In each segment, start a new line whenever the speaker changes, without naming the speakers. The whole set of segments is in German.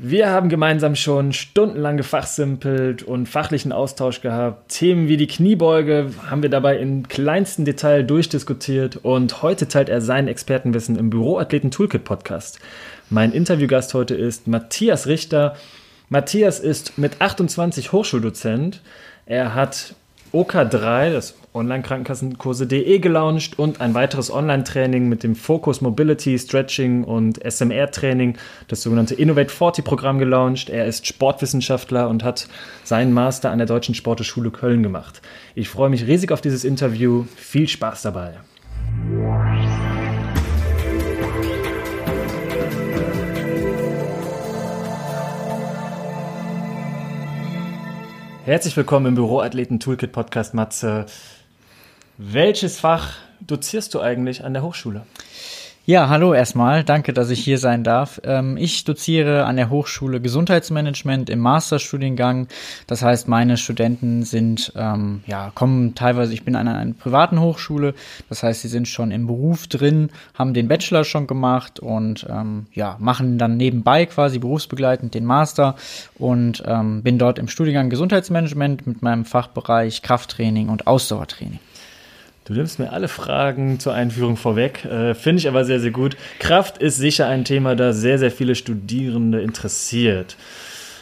Wir haben gemeinsam schon stundenlang gefachsimpelt und fachlichen Austausch gehabt. Themen wie die Kniebeuge haben wir dabei im kleinsten Detail durchdiskutiert und heute teilt er sein Expertenwissen im Büroathleten Toolkit Podcast. Mein Interviewgast heute ist Matthias Richter. Matthias ist mit 28 Hochschuldozent. Er hat OK3, das Online-Krankenkassenkurse.de gelauncht und ein weiteres Online-Training mit dem Fokus Mobility, Stretching und SMR-Training, das sogenannte Innovate 40 Programm gelauncht. Er ist Sportwissenschaftler und hat seinen Master an der Deutschen Sporteschule Köln gemacht. Ich freue mich riesig auf dieses Interview. Viel Spaß dabei. Herzlich willkommen im Büroathleten Toolkit Podcast, Matze. Welches Fach dozierst du eigentlich an der Hochschule?
Ja, hallo erstmal. Danke, dass ich hier sein darf. Ähm, ich doziere an der Hochschule Gesundheitsmanagement im Masterstudiengang. Das heißt, meine Studenten sind, ähm, ja, kommen teilweise, ich bin an einer privaten Hochschule. Das heißt, sie sind schon im Beruf drin, haben den Bachelor schon gemacht und, ähm, ja, machen dann nebenbei quasi berufsbegleitend den Master und ähm, bin dort im Studiengang Gesundheitsmanagement mit meinem Fachbereich Krafttraining und Ausdauertraining.
Du nimmst mir alle Fragen zur Einführung vorweg. Äh, Finde ich aber sehr, sehr gut. Kraft ist sicher ein Thema, das sehr, sehr viele Studierende interessiert.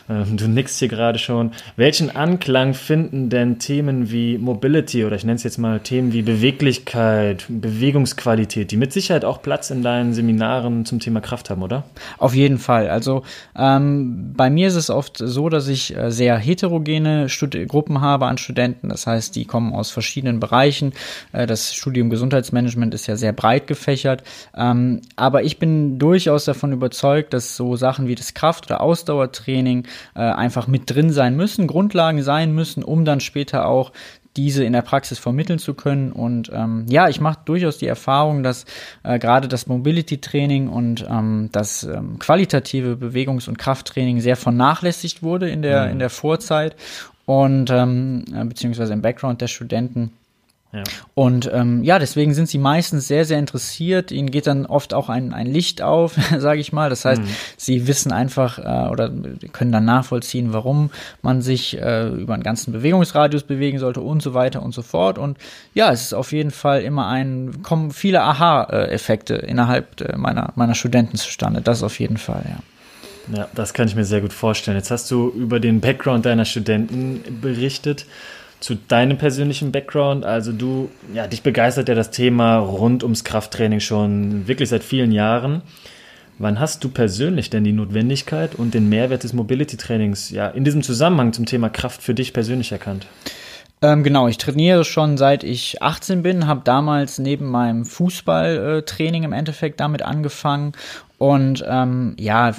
Ähm, du nickst hier gerade schon. Welchen Anklang finden denn Themen wie Mobility oder ich nenne es jetzt mal Themen wie Beweglichkeit, Bewegungsqualität, die mit Sicherheit auch Platz in deinen Seminaren zum Thema Kraft haben, oder?
Auf jeden Fall. Also ähm, bei mir ist es oft so, dass ich äh, sehr heterogene Stud Gruppen habe an Studenten. Das heißt, die kommen aus verschiedenen Bereichen. Äh, das Studium Gesundheitsmanagement ist ja sehr breit gefächert. Ähm, aber ich bin durchaus davon überzeugt, dass so Sachen wie das Kraft- oder Ausdauertraining äh, einfach mit drin sein müssen, Grundlagen sein müssen, um dann später auch diese in der Praxis vermitteln zu können. Und ähm, ja, ich mache durchaus die Erfahrung, dass äh, gerade das Mobility-Training und ähm, das ähm, qualitative Bewegungs- und Krafttraining sehr vernachlässigt wurde in der, mhm. in der Vorzeit und ähm, äh, beziehungsweise im Background der Studenten. Ja. Und ähm, ja, deswegen sind sie meistens sehr, sehr interessiert. Ihnen geht dann oft auch ein, ein Licht auf, sage ich mal. Das heißt, mhm. sie wissen einfach äh, oder können dann nachvollziehen, warum man sich äh, über einen ganzen Bewegungsradius bewegen sollte und so weiter und so fort. Und ja, es ist auf jeden Fall immer ein, kommen viele Aha-Effekte innerhalb äh, meiner, meiner Studenten zustande. Das auf jeden Fall, ja.
Ja, das kann ich mir sehr gut vorstellen. Jetzt hast du über den Background deiner Studenten berichtet zu deinem persönlichen Background. Also du, ja, dich begeistert ja das Thema rund ums Krafttraining schon wirklich seit vielen Jahren. Wann hast du persönlich denn die Notwendigkeit und den Mehrwert des Mobility-Trainings ja in diesem Zusammenhang zum Thema Kraft für dich persönlich erkannt?
Ähm, genau, ich trainiere schon seit ich 18 bin, habe damals neben meinem Fußballtraining im Endeffekt damit angefangen und ähm, ja,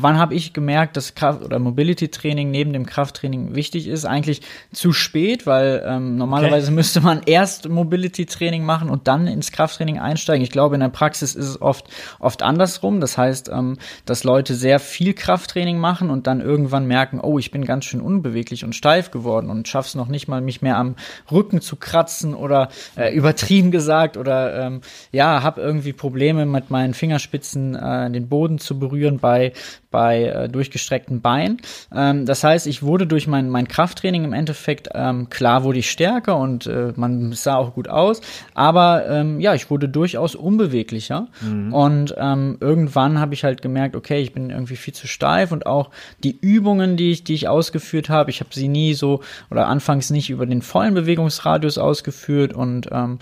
wann habe ich gemerkt, dass Kraft- oder Mobility-Training neben dem Krafttraining wichtig ist? Eigentlich zu spät, weil ähm, normalerweise okay. müsste man erst Mobility-Training machen und dann ins Krafttraining einsteigen. Ich glaube, in der Praxis ist es oft oft andersrum. Das heißt, ähm, dass Leute sehr viel Krafttraining machen und dann irgendwann merken, oh, ich bin ganz schön unbeweglich und steif geworden und schaff's noch nicht mal, mich mehr am Rücken zu kratzen oder äh, übertrieben gesagt oder ähm, ja, habe irgendwie Probleme mit meinen Fingerspitzen Fingerspitzen äh, den Boden zu berühren bei, bei äh, durchgestreckten Beinen. Ähm, das heißt, ich wurde durch mein, mein Krafttraining im Endeffekt, ähm, klar wurde ich stärker und äh, man sah auch gut aus, aber ähm, ja, ich wurde durchaus unbeweglicher mhm. und ähm, irgendwann habe ich halt gemerkt, okay, ich bin irgendwie viel zu steif und auch die Übungen, die ich, die ich ausgeführt habe, ich habe sie nie so oder anfangs nicht über den vollen Bewegungsradius ausgeführt und ähm,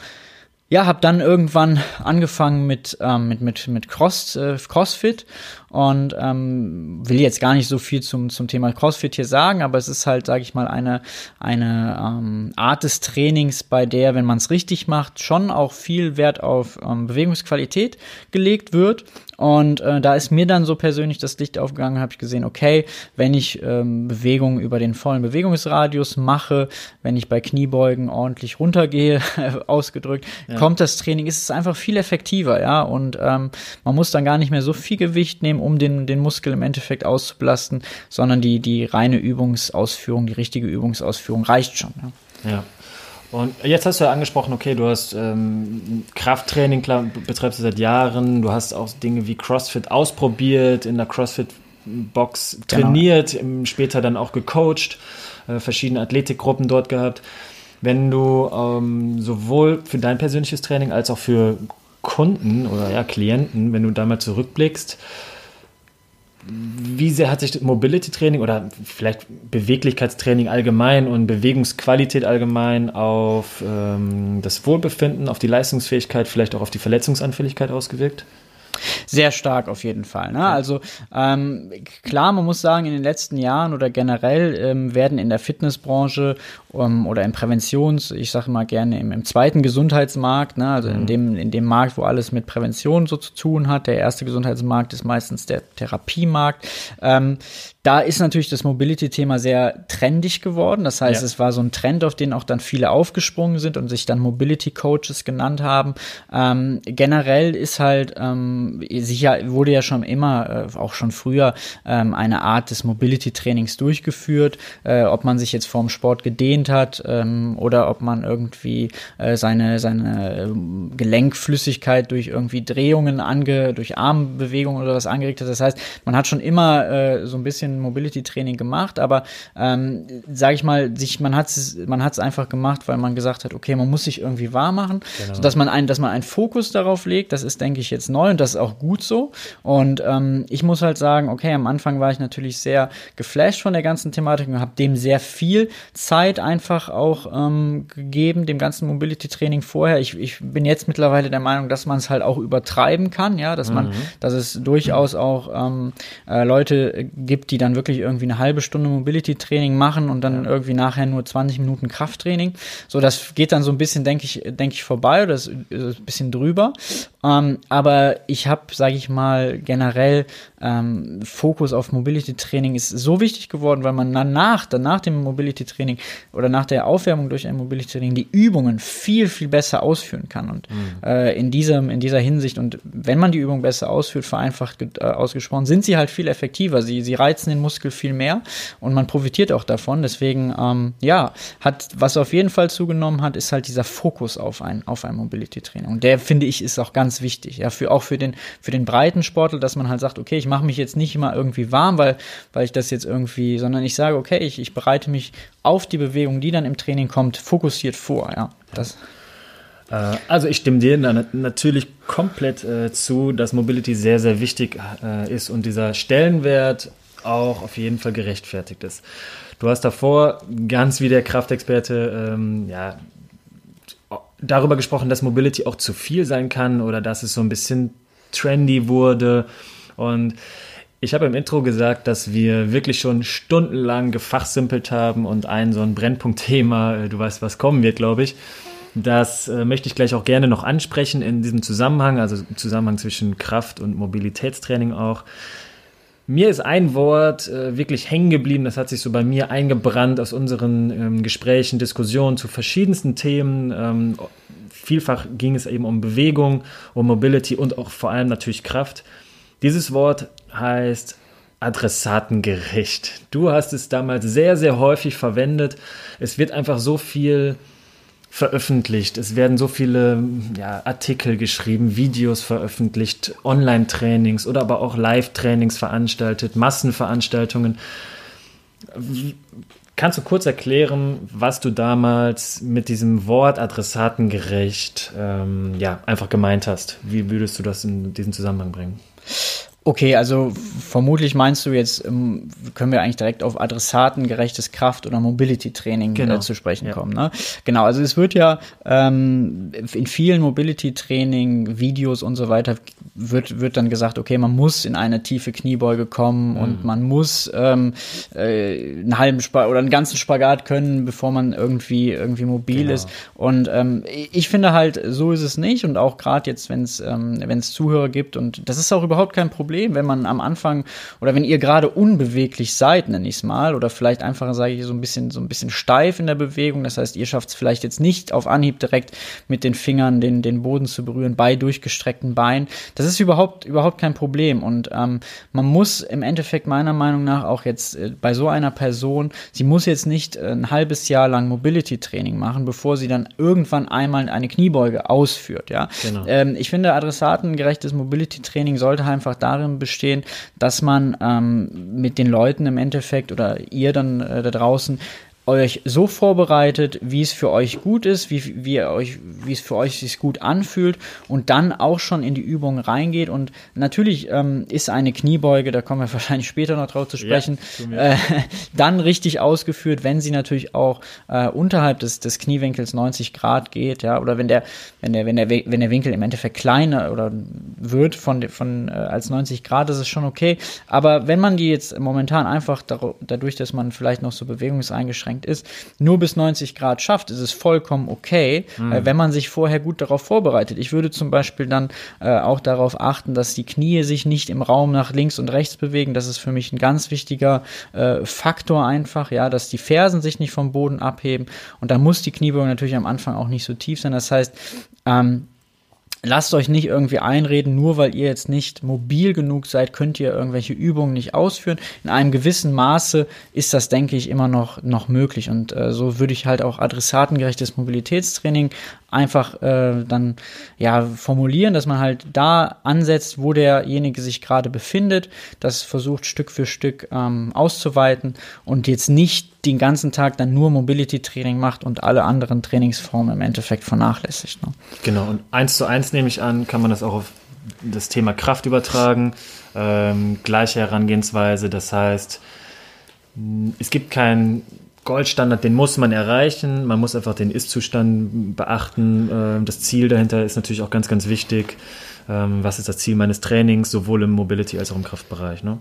ja, habe dann irgendwann angefangen mit ähm, mit mit mit Cross äh, Crossfit und ähm, will jetzt gar nicht so viel zum zum Thema Crossfit hier sagen, aber es ist halt, sage ich mal, eine eine ähm, Art des Trainings, bei der, wenn man es richtig macht, schon auch viel Wert auf ähm, Bewegungsqualität gelegt wird und äh, da ist mir dann so persönlich das Licht aufgegangen, habe ich gesehen, okay, wenn ich ähm, Bewegungen über den vollen Bewegungsradius mache, wenn ich bei Kniebeugen ordentlich runtergehe, ausgedrückt, ja. kommt das Training, ist es einfach viel effektiver, ja. Und ähm, man muss dann gar nicht mehr so viel Gewicht nehmen, um den, den Muskel im Endeffekt auszubelasten, sondern die, die reine Übungsausführung, die richtige Übungsausführung reicht schon.
Ja. ja. Und jetzt hast du ja angesprochen, okay, du hast ähm, Krafttraining, klar, betreibst du seit Jahren, du hast auch Dinge wie CrossFit ausprobiert, in der CrossFit Box genau. trainiert, genau. später dann auch gecoacht, äh, verschiedene Athletikgruppen dort gehabt. Wenn du ähm, sowohl für dein persönliches Training als auch für Kunden oder ja, Klienten, wenn du da mal zurückblickst, wie sehr hat sich Mobility Training oder vielleicht Beweglichkeitstraining allgemein und Bewegungsqualität allgemein auf ähm, das Wohlbefinden, auf die Leistungsfähigkeit, vielleicht auch auf die Verletzungsanfälligkeit ausgewirkt?
Sehr stark auf jeden Fall. Ne? Also ähm, klar, man muss sagen, in den letzten Jahren oder generell ähm, werden in der Fitnessbranche ähm, oder im Präventions, ich sage mal gerne im, im zweiten Gesundheitsmarkt, ne? also mhm. in, dem, in dem Markt, wo alles mit Prävention so zu tun hat. Der erste Gesundheitsmarkt ist meistens der Therapiemarkt. Ähm, da ist natürlich das Mobility-Thema sehr trendig geworden. Das heißt, ja. es war so ein Trend, auf den auch dann viele aufgesprungen sind und sich dann Mobility-Coaches genannt haben. Ähm, generell ist halt ähm, sicher wurde ja schon immer, äh, auch schon früher, ähm, eine Art des Mobility-Trainings durchgeführt. Äh, ob man sich jetzt vorm Sport gedehnt hat ähm, oder ob man irgendwie äh, seine seine ähm, Gelenkflüssigkeit durch irgendwie Drehungen ange, durch Armbewegungen oder was angeregt hat. Das heißt, man hat schon immer äh, so ein bisschen Mobility-Training gemacht, aber ähm, sage ich mal, sich, man hat es man hat's einfach gemacht, weil man gesagt hat, okay, man muss sich irgendwie wahr machen, genau. sodass man einen, dass man einen Fokus darauf legt. Das ist, denke ich, jetzt neu und das ist auch gut so. Und ähm, ich muss halt sagen, okay, am Anfang war ich natürlich sehr geflasht von der ganzen Thematik und habe dem sehr viel Zeit einfach auch ähm, gegeben, dem ganzen Mobility-Training vorher. Ich, ich bin jetzt mittlerweile der Meinung, dass man es halt auch übertreiben kann, ja, dass man, mhm. dass es durchaus auch ähm, äh, Leute gibt, die dann wirklich irgendwie eine halbe Stunde Mobility-Training machen und dann ja. irgendwie nachher nur 20 Minuten Krafttraining. So, das geht dann so ein bisschen, denke ich, denke ich, vorbei oder ist, ist ein bisschen drüber. Ähm, aber ich habe, sage ich mal, generell ähm, Fokus auf Mobility-Training ist so wichtig geworden, weil man danach, dann nach dem Mobility-Training oder nach der Aufwärmung durch ein Mobility-Training die Übungen viel, viel besser ausführen kann. Und mhm. äh, in, diesem, in dieser Hinsicht, und wenn man die Übung besser ausführt, vereinfacht äh, ausgesprochen, sind sie halt viel effektiver. Sie, sie reizen den Muskel viel mehr und man profitiert auch davon. Deswegen, ähm, ja, hat, was auf jeden Fall zugenommen hat, ist halt dieser Fokus auf ein, auf ein Mobility-Training. Und der, finde ich, ist auch ganz ganz wichtig. Ja, für, auch für den, für den breiten Sportler, dass man halt sagt, okay, ich mache mich jetzt nicht immer irgendwie warm, weil, weil ich das jetzt irgendwie, sondern ich sage, okay, ich, ich bereite mich auf die Bewegung, die dann im Training kommt, fokussiert vor. Ja, das.
Äh, also ich stimme dir natürlich komplett äh, zu, dass Mobility sehr, sehr wichtig äh, ist und dieser Stellenwert auch auf jeden Fall gerechtfertigt ist. Du hast davor ganz wie der Kraftexperte ähm, ja, darüber gesprochen, dass Mobility auch zu viel sein kann oder dass es so ein bisschen trendy wurde. Und ich habe im Intro gesagt, dass wir wirklich schon stundenlang gefachsimpelt haben und ein so ein Brennpunktthema, äh, du weißt, was kommen wird, glaube ich. Das äh, möchte ich gleich auch gerne noch ansprechen in diesem Zusammenhang, also im Zusammenhang zwischen Kraft- und Mobilitätstraining auch. Mir ist ein Wort äh, wirklich hängen geblieben, das hat sich so bei mir eingebrannt aus unseren ähm, Gesprächen, Diskussionen zu verschiedensten Themen. Ähm, vielfach ging es eben um Bewegung, um Mobility und auch vor allem natürlich Kraft. Dieses Wort heißt adressatengerecht. Du hast es damals sehr, sehr häufig verwendet. Es wird einfach so viel veröffentlicht. Es werden so viele ja, Artikel geschrieben, Videos veröffentlicht, Online-Trainings oder aber auch Live-Trainings veranstaltet, Massenveranstaltungen. Kannst du kurz erklären, was du damals mit diesem Wort adressatengerecht ähm, ja, einfach gemeint hast? Wie würdest du das in diesen Zusammenhang bringen?
Okay, also vermutlich meinst du jetzt, ähm, können wir eigentlich direkt auf adressatengerechtes Kraft- oder Mobility-Training äh, genau. zu sprechen ja. kommen. Ne? Genau, also es wird ja ähm, in vielen Mobility-Training, Videos und so weiter, wird, wird dann gesagt, okay, man muss in eine tiefe Kniebeuge kommen mhm. und man muss ähm, äh, einen halben Spagat oder einen ganzen Spagat können, bevor man irgendwie, irgendwie mobil genau. ist. Und ähm, ich finde halt, so ist es nicht. Und auch gerade jetzt, wenn es ähm, wenn es Zuhörer gibt, und das ist auch überhaupt kein Problem, Problem, wenn man am Anfang oder wenn ihr gerade unbeweglich seid, nenne ich es mal, oder vielleicht einfach, sage ich, so ein bisschen, so ein bisschen steif in der Bewegung. Das heißt, ihr schafft es vielleicht jetzt nicht auf Anhieb direkt mit den Fingern den, den Boden zu berühren bei durchgestreckten Beinen. Das ist überhaupt, überhaupt kein Problem. Und ähm, man muss im Endeffekt meiner Meinung nach auch jetzt äh, bei so einer Person, sie muss jetzt nicht äh, ein halbes Jahr lang Mobility-Training machen, bevor sie dann irgendwann einmal eine Kniebeuge ausführt. Ja? Genau. Ähm, ich finde, adressatengerechtes Mobility-Training sollte einfach darin darin bestehen, dass man ähm, mit den Leuten im Endeffekt oder ihr dann äh, da draußen euch so vorbereitet, wie es für euch gut ist, wie, wie, euch, wie es für euch sich gut anfühlt und dann auch schon in die Übung reingeht. Und natürlich ähm, ist eine Kniebeuge, da kommen wir wahrscheinlich später noch drauf zu sprechen, ja, äh, dann richtig ausgeführt, wenn sie natürlich auch äh, unterhalb des, des Kniewinkels 90 Grad geht, ja, oder wenn der, wenn der, wenn der, wenn der Winkel im Endeffekt kleiner oder wird von, von äh, als 90 Grad, das ist schon okay. Aber wenn man die jetzt momentan einfach dadurch, dass man vielleicht noch so bewegungseingeschränkt eingeschränkt ist, nur bis 90 Grad schafft, ist es vollkommen okay, mhm. äh, wenn man sich vorher gut darauf vorbereitet. Ich würde zum Beispiel dann äh, auch darauf achten, dass die Knie sich nicht im Raum nach links und rechts bewegen. Das ist für mich ein ganz wichtiger äh, Faktor einfach, ja, dass die Fersen sich nicht vom Boden abheben. Und da muss die Kniebeugung natürlich am Anfang auch nicht so tief sein. Das heißt, ähm, lasst euch nicht irgendwie einreden, nur weil ihr jetzt nicht mobil genug seid, könnt ihr irgendwelche Übungen nicht ausführen. In einem gewissen Maße ist das, denke ich, immer noch, noch möglich. Und äh, so würde ich halt auch adressatengerechtes Mobilitätstraining einfach äh, dann ja formulieren, dass man halt da ansetzt, wo derjenige sich gerade befindet, das versucht Stück für Stück ähm, auszuweiten und jetzt nicht den ganzen Tag dann nur Mobility-Training macht und alle anderen Trainingsformen im Endeffekt vernachlässigt. Ne?
Genau, und eins zu eins nehme ich an, kann man das auch auf das Thema Kraft übertragen. Ähm, gleiche Herangehensweise, das heißt, es gibt kein Goldstandard, den muss man erreichen. Man muss einfach den Ist-Zustand beachten. Ähm, das Ziel dahinter ist natürlich auch ganz, ganz wichtig. Ähm, was ist das Ziel meines Trainings, sowohl im Mobility als auch im Kraftbereich? Ne?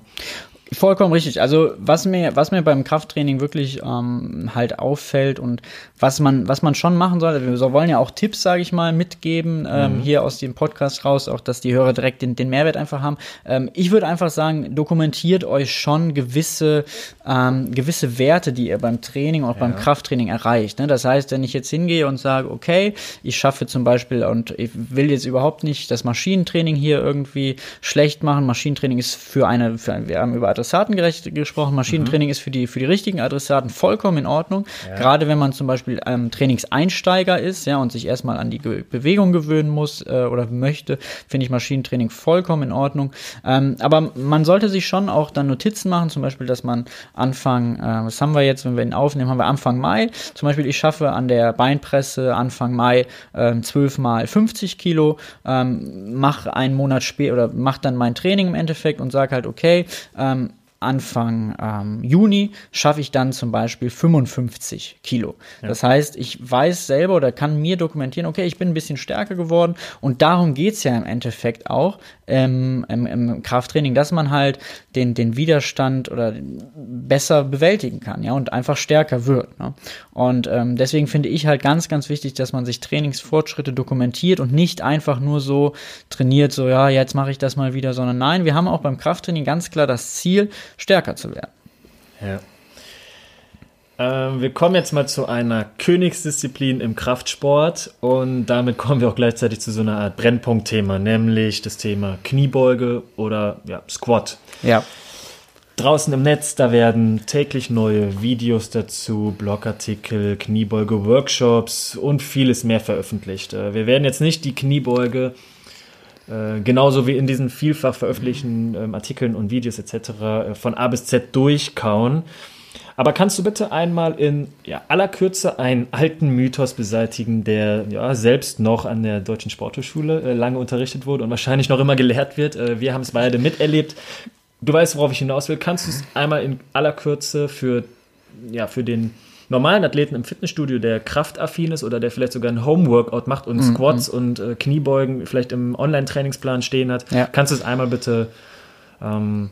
Vollkommen richtig. Also was mir, was mir beim Krafttraining wirklich ähm, halt auffällt und was man, was man schon machen sollte, wir wollen ja auch Tipps, sage ich mal, mitgeben ähm, mhm. hier aus dem Podcast raus, auch dass die Hörer direkt den, den Mehrwert einfach haben. Ähm, ich würde einfach sagen, dokumentiert euch schon gewisse, ähm, gewisse Werte, die ihr beim Training, auch ja. beim Krafttraining erreicht. Ne? Das heißt, wenn ich jetzt hingehe und sage, okay, ich schaffe zum Beispiel und ich will jetzt überhaupt nicht das Maschinentraining hier irgendwie schlecht machen. Maschinentraining ist für eine, für, wir haben über adressatengerecht gesprochen. Maschinentraining mhm. ist für die, für die richtigen Adressaten vollkommen in Ordnung. Ja. Gerade wenn man zum Beispiel ähm, Trainingseinsteiger ist, ja, und sich erstmal an die Ge Bewegung gewöhnen muss äh, oder möchte, finde ich Maschinentraining vollkommen in Ordnung. Ähm, aber man sollte sich schon auch dann Notizen machen, zum Beispiel, dass man Anfang, äh, was haben wir jetzt, wenn wir ihn aufnehmen, haben wir Anfang Mai. Zum Beispiel, ich schaffe an der Beinpresse Anfang Mai äh, 12 mal 50 Kilo, ähm, mache einen Monat später oder mache dann mein Training im Endeffekt und sage halt, okay, ähm, Anfang ähm, Juni schaffe ich dann zum Beispiel 55 Kilo. Ja. Das heißt, ich weiß selber oder kann mir dokumentieren, okay, ich bin ein bisschen stärker geworden und darum geht es ja im Endeffekt auch ähm, im, im, Krafttraining, dass man halt den, den Widerstand oder besser bewältigen kann, ja, und einfach stärker wird. Ne? Und ähm, deswegen finde ich halt ganz, ganz wichtig, dass man sich Trainingsfortschritte dokumentiert und nicht einfach nur so trainiert, so ja, jetzt mache ich das mal wieder, sondern nein, wir haben auch beim Krafttraining ganz klar das Ziel, stärker zu werden.
Ja. Ähm, wir kommen jetzt mal zu einer Königsdisziplin im Kraftsport und damit kommen wir auch gleichzeitig zu so einer Art Brennpunktthema, nämlich das Thema Kniebeuge oder ja, Squat.
Ja.
Draußen im Netz, da werden täglich neue Videos dazu, Blogartikel, Kniebeuge, Workshops und vieles mehr veröffentlicht. Äh, wir werden jetzt nicht die Kniebeuge äh, genauso wie in diesen vielfach veröffentlichten ähm, Artikeln und Videos etc. Äh, von A bis Z durchkauen. Aber kannst du bitte einmal in ja, aller Kürze einen alten Mythos beseitigen, der ja, selbst noch an der Deutschen Sporthochschule äh, lange unterrichtet wurde und wahrscheinlich noch immer gelehrt wird? Äh, wir haben es beide miterlebt. Du weißt, worauf ich hinaus will. Kannst du es einmal in aller Kürze für, ja, für den normalen Athleten im Fitnessstudio, der kraftaffin ist oder der vielleicht sogar ein Homeworkout macht und mhm. Squats und äh, Kniebeugen vielleicht im Online-Trainingsplan stehen hat, ja. kannst du es einmal bitte ähm,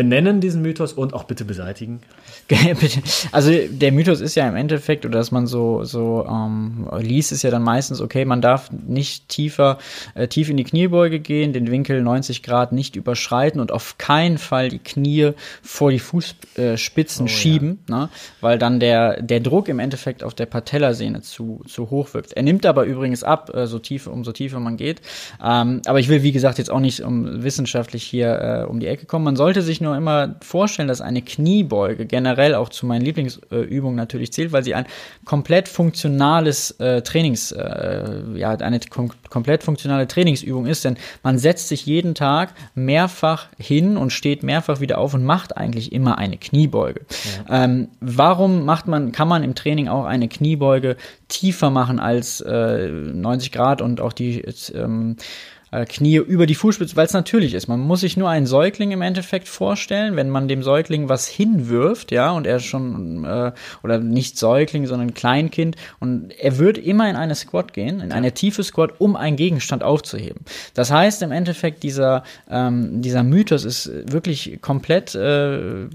benennen, diesen Mythos, und auch bitte beseitigen?
also der Mythos ist ja im Endeffekt, oder dass man so, so ähm, liest, ist ja dann meistens, okay, man darf nicht tiefer, äh, tief in die Kniebeuge gehen, den Winkel 90 Grad nicht überschreiten und auf keinen Fall die Knie vor die Fußspitzen oh, schieben, ja. ne? weil dann der, der Druck im Endeffekt auf der Patellasehne zu, zu hoch wirkt. Er nimmt aber übrigens ab, äh, so tief, umso tiefer man geht. Ähm, aber ich will, wie gesagt, jetzt auch nicht um wissenschaftlich hier äh, um die Ecke kommen. Man sollte sich nur nur immer vorstellen, dass eine Kniebeuge generell auch zu meinen Lieblingsübungen natürlich zählt, weil sie ein komplett funktionales äh, Trainings, äh, ja, eine kom komplett funktionale Trainingsübung ist, denn man setzt sich jeden Tag mehrfach hin und steht mehrfach wieder auf und macht eigentlich immer eine Kniebeuge. Ja. Ähm, warum macht man, kann man im Training auch eine Kniebeuge tiefer machen als äh, 90 Grad und auch die ähm, äh, Knie über die Fußspitze, weil es natürlich ist. Man muss sich nur einen Säugling im Endeffekt vorstellen, wenn man dem Säugling was hinwirft, ja, und er schon, äh, oder nicht Säugling, sondern Kleinkind, und er wird immer in eine Squat gehen, in eine tiefe Squat, um einen Gegenstand aufzuheben. Das heißt im Endeffekt, dieser, ähm, dieser Mythos ist wirklich komplett äh,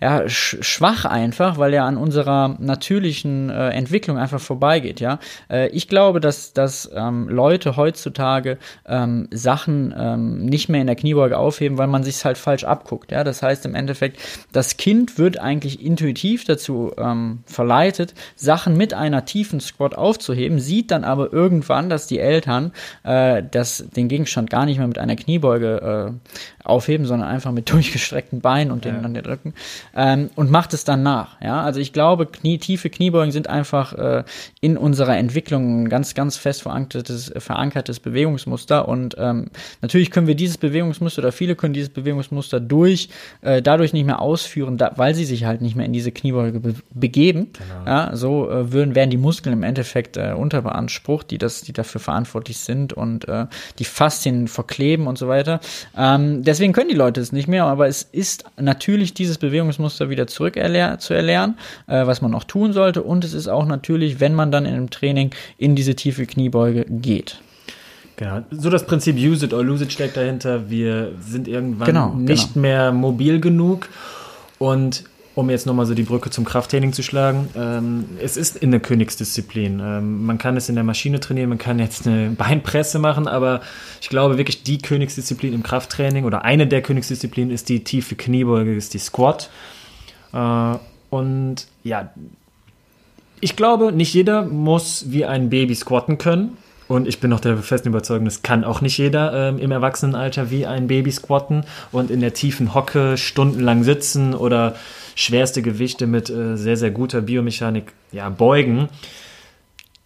ja, schwach einfach, weil er an unserer natürlichen äh, Entwicklung einfach vorbeigeht, ja. Äh, ich glaube, dass, dass ähm, Leute heutzutage äh, ähm, Sachen ähm, nicht mehr in der Kniebeuge aufheben, weil man sich halt falsch abguckt. Ja? Das heißt im Endeffekt, das Kind wird eigentlich intuitiv dazu ähm, verleitet, Sachen mit einer tiefen Squat aufzuheben, sieht dann aber irgendwann, dass die Eltern äh, das, den Gegenstand gar nicht mehr mit einer Kniebeuge äh, aufheben, sondern einfach mit durchgestreckten Beinen und den ja. an den Rücken ähm, und macht es dann nach. Ja, also ich glaube, Knie, tiefe Kniebeugen sind einfach äh, in unserer Entwicklung ein ganz, ganz fest verankertes, verankertes Bewegungsmuster und ähm, natürlich können wir dieses Bewegungsmuster oder viele können dieses Bewegungsmuster durch äh, dadurch nicht mehr ausführen, da, weil sie sich halt nicht mehr in diese Kniebeuge be begeben. Genau. Ja, so äh, würden werden die Muskeln im Endeffekt äh, unterbeansprucht, die das, die dafür verantwortlich sind und äh, die Faszien verkleben und so weiter. Ähm, deswegen können die Leute es nicht mehr, aber es ist natürlich dieses Bewegungsmuster wieder zurück zu erlernen, äh, was man auch tun sollte. Und es ist auch natürlich, wenn man dann in einem Training in diese tiefe Kniebeuge geht.
Genau. So das Prinzip Use it or lose it steckt dahinter. Wir sind irgendwann genau, nicht genau. mehr mobil genug und um jetzt nochmal so die Brücke zum Krafttraining zu schlagen, ähm, es ist in der Königsdisziplin. Ähm, man kann es in der Maschine trainieren, man kann jetzt eine Beinpresse machen, aber ich glaube wirklich, die Königsdisziplin im Krafttraining oder eine der Königsdisziplinen ist die tiefe Kniebeuge, ist die Squat. Äh, und ja, ich glaube, nicht jeder muss wie ein Baby squatten können. Und ich bin noch der festen Überzeugung, das kann auch nicht jeder ähm, im Erwachsenenalter wie ein Baby squatten und in der tiefen Hocke stundenlang sitzen oder schwerste Gewichte mit äh, sehr, sehr guter Biomechanik ja, beugen.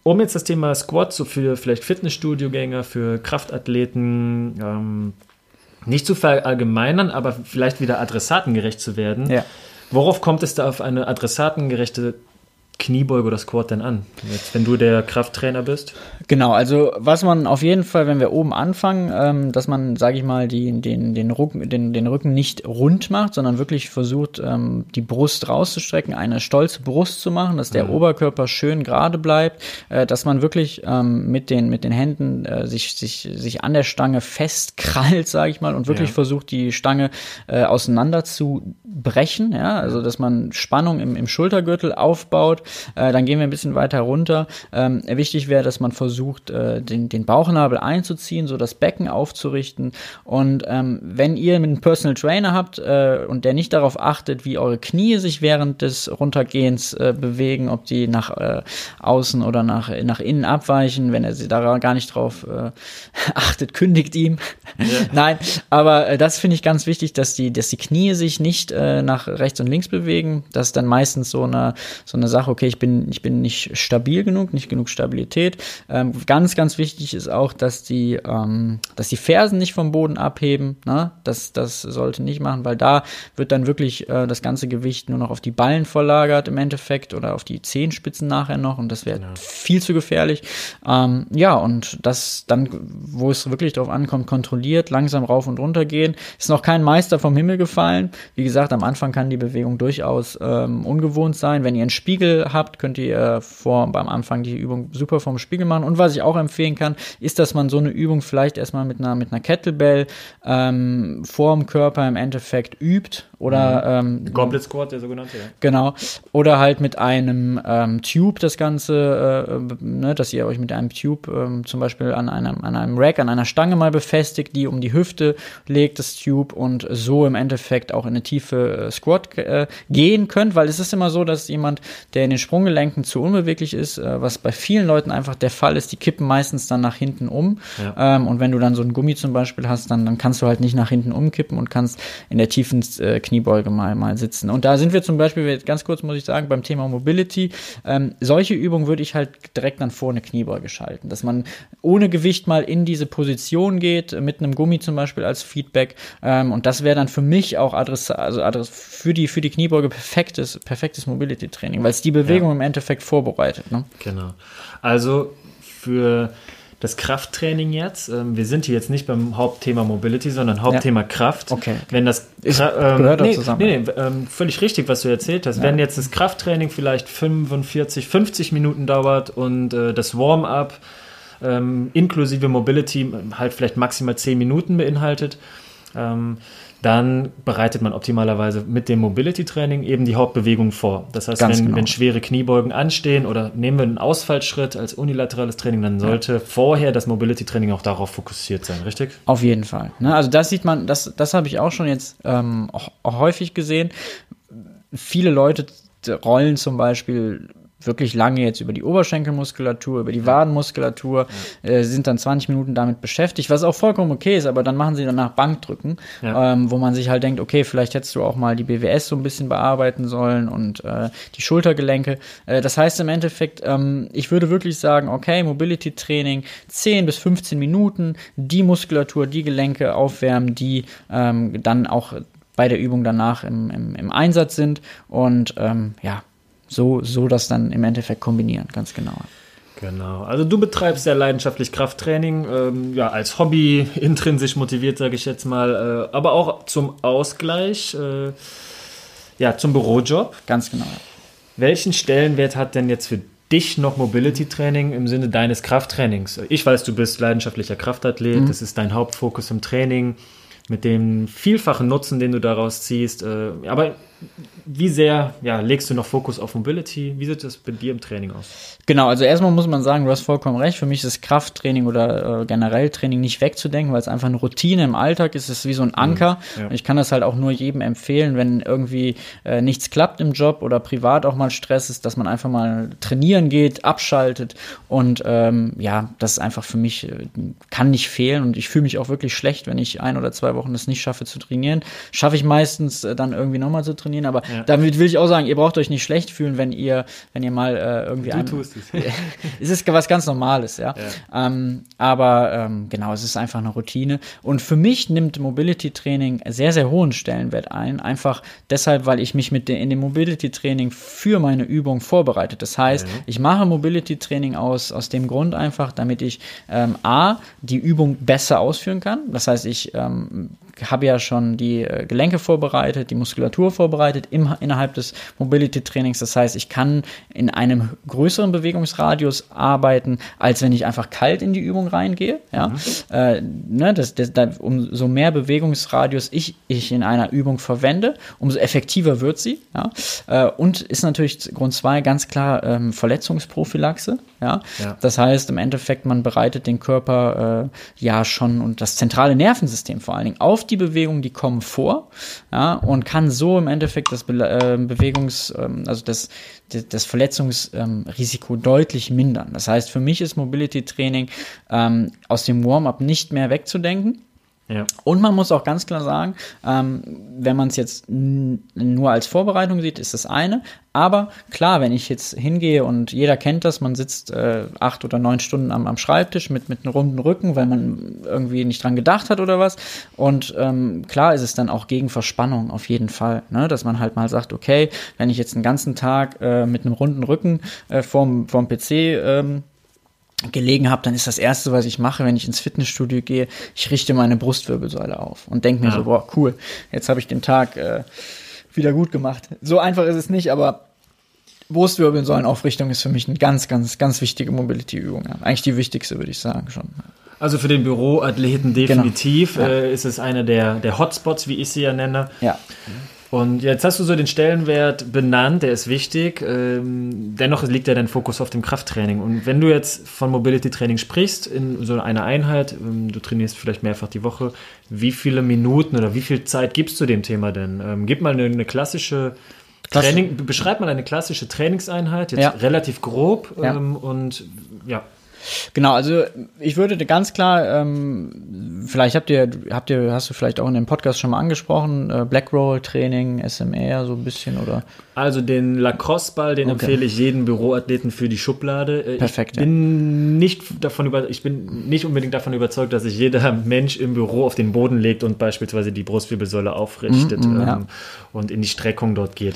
Um jetzt das Thema Squat so für vielleicht Fitnessstudio-Gänger, für Kraftathleten ähm, nicht zu verallgemeinern, aber vielleicht wieder adressatengerecht zu werden. Ja. Worauf kommt es da auf eine adressatengerechte Kniebeuge oder Squat denn an, jetzt, wenn du der Krafttrainer bist?
Genau, also was man auf jeden Fall, wenn wir oben anfangen, ähm, dass man, sage ich mal, die, den, den, Rücken, den, den Rücken nicht rund macht, sondern wirklich versucht, ähm, die Brust rauszustrecken, eine stolze Brust zu machen, dass der mhm. Oberkörper schön gerade bleibt, äh, dass man wirklich ähm, mit, den, mit den Händen äh, sich, sich, sich an der Stange festkrallt, sage ich mal, und wirklich ja. versucht, die Stange äh, auseinander zu brechen, ja, also dass man Spannung im, im Schultergürtel aufbaut, äh, dann gehen wir ein bisschen weiter runter. Ähm, wichtig wäre, dass man versucht, äh, den, den Bauchnabel einzuziehen, so das Becken aufzurichten. Und ähm, wenn ihr einen Personal Trainer habt äh, und der nicht darauf achtet, wie eure Knie sich während des Runtergehens äh, bewegen, ob die nach äh, außen oder nach, nach innen abweichen, wenn er sie da gar nicht drauf äh, achtet, kündigt ihm. Ja. Nein, aber das finde ich ganz wichtig, dass die, dass die Knie sich nicht nach rechts und links bewegen. Das ist dann meistens so eine, so eine Sache, okay, ich bin, ich bin nicht stabil genug, nicht genug Stabilität. Ähm, ganz, ganz wichtig ist auch, dass die, ähm, dass die Fersen nicht vom Boden abheben. Ne? Das, das sollte nicht machen, weil da wird dann wirklich äh, das ganze Gewicht nur noch auf die Ballen verlagert im Endeffekt oder auf die Zehenspitzen nachher noch und das wäre genau. viel zu gefährlich. Ähm, ja, und das dann, wo es wirklich darauf ankommt, kontrolliert, langsam rauf und runter gehen. Ist noch kein Meister vom Himmel gefallen. Wie gesagt, am Anfang kann die Bewegung durchaus ähm, ungewohnt sein. Wenn ihr einen Spiegel habt, könnt ihr vor, beim Anfang die Übung super vom Spiegel machen. Und was ich auch empfehlen kann, ist, dass man so eine Übung vielleicht erstmal mit einer, mit einer Kettlebell ähm, vor dem Körper im Endeffekt übt oder
mhm. ähm, Goblet Squat, der sogenannte, ja.
Genau. Oder halt mit einem ähm, Tube das Ganze, äh, ne, dass ihr euch mit einem Tube ähm, zum Beispiel an einem, an einem Rack, an einer Stange mal befestigt, die um die Hüfte legt, das Tube, und so im Endeffekt auch in eine tiefe äh, Squat äh, gehen könnt, weil es ist immer so, dass jemand, der in den den Sprunggelenken zu unbeweglich ist, äh, was bei vielen Leuten einfach der Fall ist, die kippen meistens dann nach hinten um. Ja. Ähm, und wenn du dann so ein Gummi zum Beispiel hast, dann, dann kannst du halt nicht nach hinten umkippen und kannst in der tiefen äh, Kniebeuge mal, mal sitzen. Und da sind wir zum Beispiel, ganz kurz muss ich sagen, beim Thema Mobility, ähm, solche Übungen würde ich halt direkt dann vor eine Kniebeuge schalten, dass man ohne Gewicht mal in diese Position geht, mit einem Gummi zum Beispiel als Feedback. Ähm, und das wäre dann für mich auch Adress, also Adress für die, für die Kniebeuge perfektes, perfektes Mobility-Training, weil es die Bewegung ja. im Endeffekt vorbereitet. Ne?
Genau. Also für das Krafttraining jetzt. Ähm, wir sind hier jetzt nicht beim Hauptthema Mobility, sondern Hauptthema ja. Kraft.
Okay.
Wenn das
Ist, ähm, gehört nee, zusammen.
Nee, nee ähm, völlig richtig, was du erzählt hast. Ja. Wenn jetzt das Krafttraining vielleicht 45, 50 Minuten dauert und äh, das Warm-up ähm, inklusive Mobility halt vielleicht maximal 10 Minuten beinhaltet, ähm, dann bereitet man optimalerweise mit dem Mobility-Training eben die Hauptbewegung vor. Das heißt, wenn, genau. wenn, schwere Kniebeugen anstehen oder nehmen wir einen Ausfallschritt als unilaterales Training, dann sollte ja. vorher das Mobility-Training auch darauf fokussiert sein, richtig?
Auf jeden Fall. Ne? Also das sieht man, das, das habe ich auch schon jetzt ähm, auch, auch häufig gesehen. Viele Leute rollen zum Beispiel wirklich lange jetzt über die Oberschenkelmuskulatur, über die Wadenmuskulatur, ja. äh, sind dann 20 Minuten damit beschäftigt, was auch vollkommen okay ist, aber dann machen sie danach Bankdrücken, ja. ähm, wo man sich halt denkt, okay, vielleicht hättest du auch mal die BWS so ein bisschen bearbeiten sollen und äh, die Schultergelenke. Äh, das heißt im Endeffekt, ähm, ich würde wirklich sagen, okay, Mobility Training, 10 bis 15 Minuten, die Muskulatur, die Gelenke aufwärmen, die ähm, dann auch bei der Übung danach im, im, im Einsatz sind und ähm, ja, so, so das dann im Endeffekt kombinieren, ganz genau.
Genau. Also du betreibst sehr leidenschaftlich Krafttraining, ähm, ja, als Hobby, intrinsisch motiviert, sage ich jetzt mal, äh, aber auch zum Ausgleich, äh, ja, zum Bürojob.
Ganz genau.
Welchen Stellenwert hat denn jetzt für dich noch Mobility Training im Sinne deines Krafttrainings? Ich weiß, du bist leidenschaftlicher Kraftathlet, mhm. das ist dein Hauptfokus im Training, mit dem vielfachen Nutzen, den du daraus ziehst. Äh, aber wie sehr ja, legst du noch Fokus auf Mobility? Wie sieht das bei dir im Training aus?
Genau, also erstmal muss man sagen, du hast vollkommen recht. Für mich ist Krafttraining oder äh, generell Training nicht wegzudenken, weil es einfach eine Routine im Alltag ist. Es ist wie so ein Anker. Mhm, ja. Ich kann das halt auch nur jedem empfehlen, wenn irgendwie äh, nichts klappt im Job oder privat auch mal Stress ist, dass man einfach mal trainieren geht, abschaltet. Und ähm, ja, das ist einfach für mich, äh, kann nicht fehlen. Und ich fühle mich auch wirklich schlecht, wenn ich ein oder zwei Wochen es nicht schaffe zu trainieren. Schaffe ich meistens äh, dann irgendwie nochmal zu trainieren. Aber ja. damit will ich auch sagen, ihr braucht euch nicht schlecht fühlen, wenn ihr, wenn ihr mal äh, irgendwie.
Du tust es.
es ist was ganz Normales, ja. ja. Ähm, aber ähm, genau, es ist einfach eine Routine. Und für mich nimmt Mobility Training sehr, sehr hohen Stellenwert ein. Einfach deshalb, weil ich mich mit de in dem Mobility Training für meine Übung vorbereite. Das heißt, ja. ich mache Mobility Training aus, aus dem Grund einfach, damit ich ähm, A, die Übung besser ausführen kann. Das heißt, ich ähm, habe ja schon die äh, Gelenke vorbereitet, die Muskulatur vorbereitet im, innerhalb des Mobility Trainings. Das heißt, ich kann in einem größeren Bewegungsradius arbeiten, als wenn ich einfach kalt in die Übung reingehe. Ja? Mhm. Äh, ne, das, das, da, umso mehr Bewegungsradius ich, ich in einer Übung verwende, umso effektiver wird sie. Ja? Äh, und ist natürlich Grund zwei ganz klar ähm, Verletzungsprophylaxe. Ja? ja? Das heißt, im Endeffekt, man bereitet den Körper äh, ja schon und das zentrale Nervensystem vor allen Dingen auf die Bewegungen, die kommen vor, ja, und kann so im Endeffekt das Be äh, Bewegungs, ähm, also das, das Verletzungsrisiko ähm, deutlich mindern. Das heißt, für mich ist Mobility Training ähm, aus dem Warm-up nicht mehr wegzudenken. Ja. Und man muss auch ganz klar sagen, ähm, wenn man es jetzt nur als Vorbereitung sieht, ist das eine. Aber klar, wenn ich jetzt hingehe und jeder kennt das, man sitzt äh, acht oder neun Stunden am, am Schreibtisch mit, mit einem runden Rücken, weil man irgendwie nicht dran gedacht hat oder was. Und ähm, klar ist es dann auch gegen Verspannung auf jeden Fall, ne? dass man halt mal sagt, okay, wenn ich jetzt einen ganzen Tag äh, mit einem runden Rücken äh, vorm, vorm PC ähm, gelegen habe, dann ist das Erste, was ich mache, wenn ich ins Fitnessstudio gehe, ich richte meine Brustwirbelsäule auf und denke mir ja. so, boah, cool, jetzt habe ich den Tag äh, wieder gut gemacht. So einfach ist es nicht, aber Brustwirbelsäulenaufrichtung ist für mich eine ganz, ganz, ganz wichtige Mobility-Übung. Ja. Eigentlich die wichtigste, würde ich sagen schon.
Also für den Büroathleten genau. definitiv genau. ja. äh, ist es einer der, der Hotspots, wie ich sie ja nenne.
Ja.
Und jetzt hast du so den Stellenwert benannt, der ist wichtig. Ähm, dennoch liegt ja dein Fokus auf dem Krafttraining. Und wenn du jetzt von Mobility Training sprichst, in so einer Einheit, ähm, du trainierst vielleicht mehrfach die Woche, wie viele Minuten oder wie viel Zeit gibst du dem Thema denn? Ähm, gib mal eine, eine klassische Training, beschreib mal eine klassische Trainingseinheit, jetzt
Ja.
relativ grob
Ja.
und ja.
Genau, also ich würde ganz klar, ähm, vielleicht habt ihr, habt ihr, hast du vielleicht auch in dem Podcast schon mal angesprochen, äh, Blackroll Training, SMR, so ein bisschen oder
Also den Lacrosse-Ball, den
Okay.
empfehle ich jedem Büroathleten für die Schublade. Äh,
Perfekt,
Ich bin nicht davon über, ich bin nicht unbedingt davon überzeugt, dass sich jeder Mensch im Büro auf den Boden legt und beispielsweise die Brustwirbelsäule aufrichtet
Mhm,
ähm,
ja.
und in die Streckung dort geht.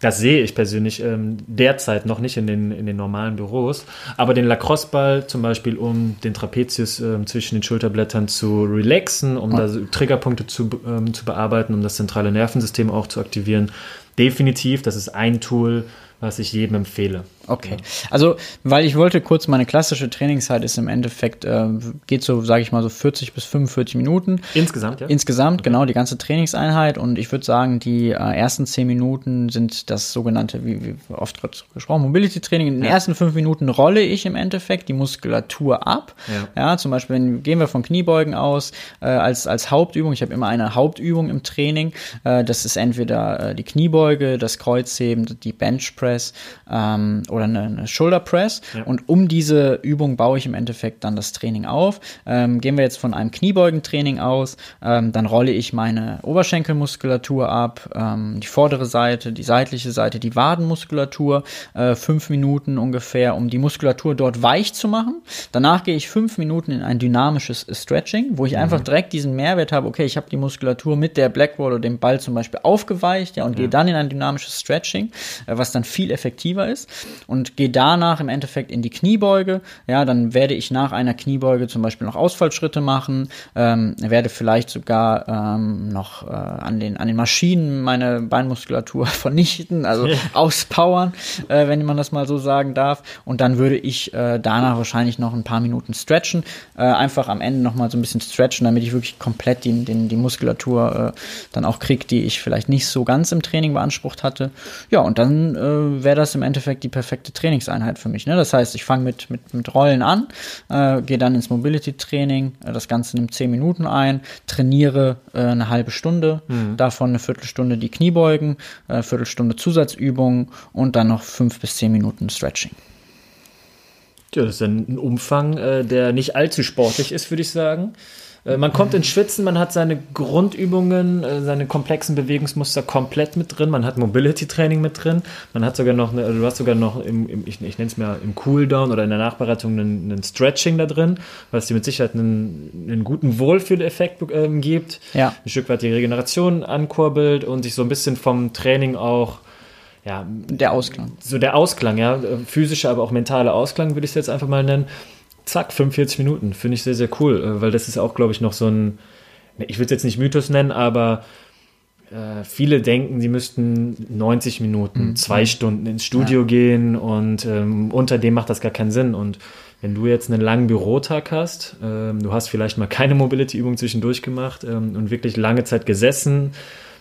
Das sehe ich persönlich ähm, derzeit noch nicht in den, in den normalen Büros. Aber den Lacrosse-Ball zum Beispiel, um den Trapezius ähm, zwischen den Schulterblättern zu relaxen, um da Triggerpunkte zu, ähm, zu bearbeiten, um das zentrale Nervensystem auch zu aktivieren. Definitiv, das ist ein Tool, was ich jedem empfehle.
Okay. Also, weil ich wollte kurz, meine klassische Trainingszeit ist im Endeffekt, äh, geht so, sage ich mal, so 40 bis 45 Minuten.
Insgesamt, ja?
Insgesamt, genau, die ganze Trainingseinheit. Und ich würde sagen, die äh, ersten 10 Minuten sind das sogenannte, wie, wie oft gerade gesprochen, Mobility Training. In den ersten 5 Minuten rolle ich im Endeffekt die Muskulatur ab.
Ja.
Ja, zum Beispiel, wenn, gehen wir von Kniebeugen aus, äh, als, als Hauptübung. Ich habe immer eine Hauptübung im Training. Äh, das ist entweder äh, die Kniebeuge, das Kreuzheben, die Bench Press ähm, oder eine, eine Shoulder Press.
Ja.
Und um diese Übung baue ich im Endeffekt dann das Training auf. Ähm, gehen wir jetzt von einem Kniebeugentraining aus, ähm, dann rolle ich meine Oberschenkelmuskulatur ab, ähm, die vordere Seite, die seitliche Seite, die Wadenmuskulatur, äh, fünf Minuten ungefähr, um die Muskulatur dort weich zu machen. Danach gehe ich fünf Minuten in ein dynamisches Stretching, wo ich einfach direkt diesen Mehrwert habe, okay, ich habe die Muskulatur mit der Blackroll oder dem Ball zum Beispiel aufgeweicht, ja, und gehe dann in ein dynamisches Stretching, äh, was dann viel effektiver ist und gehe danach im Endeffekt in die Kniebeuge. Ja, dann werde ich nach einer Kniebeuge zum Beispiel noch Ausfallschritte machen, ähm, werde vielleicht sogar ähm, noch äh, an, den, an den Maschinen meine Beinmuskulatur vernichten, also auspowern, äh, wenn man das mal so sagen darf. Und dann würde ich äh, danach wahrscheinlich noch ein paar Minuten stretchen, äh, einfach am Ende noch mal so ein bisschen stretchen, damit ich wirklich komplett die, den, die Muskulatur äh, dann auch kriege, die ich vielleicht nicht so ganz im Training beansprucht hatte. Ja, und dann äh, wäre das im Endeffekt die perfekte Trainingseinheit für mich. Ne? Das heißt, ich fange mit, mit, mit Rollen an, äh, gehe dann ins Mobility-Training, äh, das Ganze nimmt 10 Minuten ein, trainiere äh, eine halbe Stunde, davon eine Viertelstunde die Kniebeugen, äh, Viertelstunde Zusatzübungen und dann noch 5 bis 10 Minuten Stretching.
Ja, das ist ein Umfang, äh, der nicht allzu sportlich ist, würde ich sagen. Äh, man kommt ins Schwitzen, man hat seine Grundübungen, äh, seine komplexen Bewegungsmuster komplett mit drin, man hat Mobility-Training mit drin, man hat sogar noch, eine, du hast sogar noch im, im ich, ich nenne es mal im Cooldown oder in der Nachbereitung einen, einen Stretching da drin, was dir mit Sicherheit einen, einen guten Wohlfühleffekt ähm, gibt,
Ja.
ein Stück weit die Regeneration ankurbelt und sich so ein bisschen vom Training auch ja,
Der Ausklang.
so der Ausklang, ja, physischer, aber auch mentaler Ausklang, würde ich es jetzt einfach mal nennen. Zack, 45 Minuten, finde ich sehr, sehr cool, äh, weil das ist auch, glaube ich, noch so ein, ne, ich würde es jetzt nicht Mythos nennen, aber äh, viele denken, sie müssten 90 Minuten, zwei Stunden ins Studio gehen und ähm, unter dem macht das gar keinen Sinn. Und wenn du jetzt einen langen Bürotag hast, ähm, du hast vielleicht mal keine Mobility-Übung zwischendurch gemacht ähm, und wirklich lange Zeit gesessen,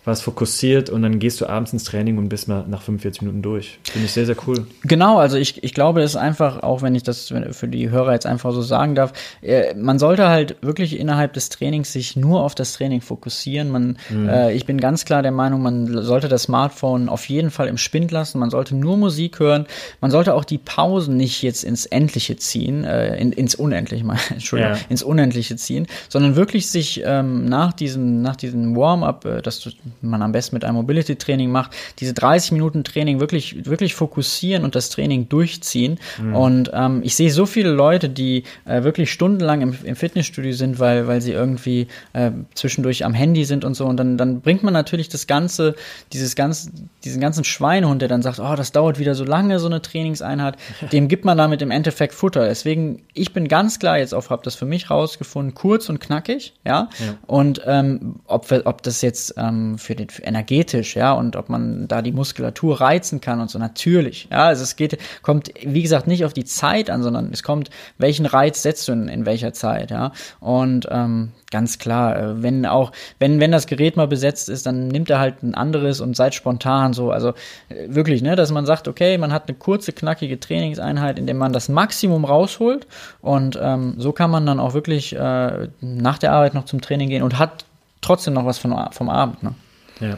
warst fokussiert und dann gehst du abends ins Training und bist mal nach 45 Minuten durch. Finde ich sehr, sehr cool.
Genau, also ich, ich glaube, es ist einfach, auch wenn ich das für die Hörer jetzt einfach so sagen darf, äh, man sollte halt wirklich innerhalb des Trainings sich nur auf das Training fokussieren. Man, äh, ich bin ganz klar der Meinung, man sollte das Smartphone auf jeden Fall im Spind lassen, man sollte nur Musik hören, man sollte auch die Pausen nicht jetzt ins Endliche ziehen, äh, in, ins Unendliche, mal, Entschuldigung,
Ja.
ins Unendliche ziehen, sondern wirklich sich ähm, nach diesem, nach diesem Warm-up, äh, das du- man am besten mit einem Mobility-Training macht, diese 30 Minuten Training wirklich, wirklich fokussieren und das Training durchziehen. Und ähm, ich sehe so viele Leute, die äh, wirklich stundenlang im, im Fitnessstudio sind, weil, weil sie irgendwie äh, zwischendurch am Handy sind und so. Und dann, dann bringt man natürlich das Ganze, dieses ganze, diesen ganzen Schweinehund, der dann sagt, oh, das dauert wieder so lange, so eine Trainingseinheit, dem gibt man damit im Endeffekt Futter. Deswegen, ich bin ganz klar jetzt auf, habe das für mich rausgefunden, kurz und knackig, ja. Und ähm, ob, wir, ob das jetzt ähm, für den für energetisch, ja, und ob man da die Muskulatur reizen kann und so, natürlich. Ja, also es geht, kommt, wie gesagt, nicht auf die Zeit an, sondern es kommt, welchen Reiz setzt du in, in welcher Zeit, ja. Und ähm, ganz klar, äh, wenn auch, wenn, wenn das Gerät mal besetzt ist, dann nimmt er halt ein anderes und seid spontan so. Also äh, wirklich, ne, dass man sagt, okay, man hat eine kurze, knackige Trainingseinheit, in der man das Maximum rausholt. Und ähm, so kann man dann auch wirklich äh, nach der Arbeit noch zum Training gehen und hat trotzdem noch was von, vom Abend. Ne?
Ja.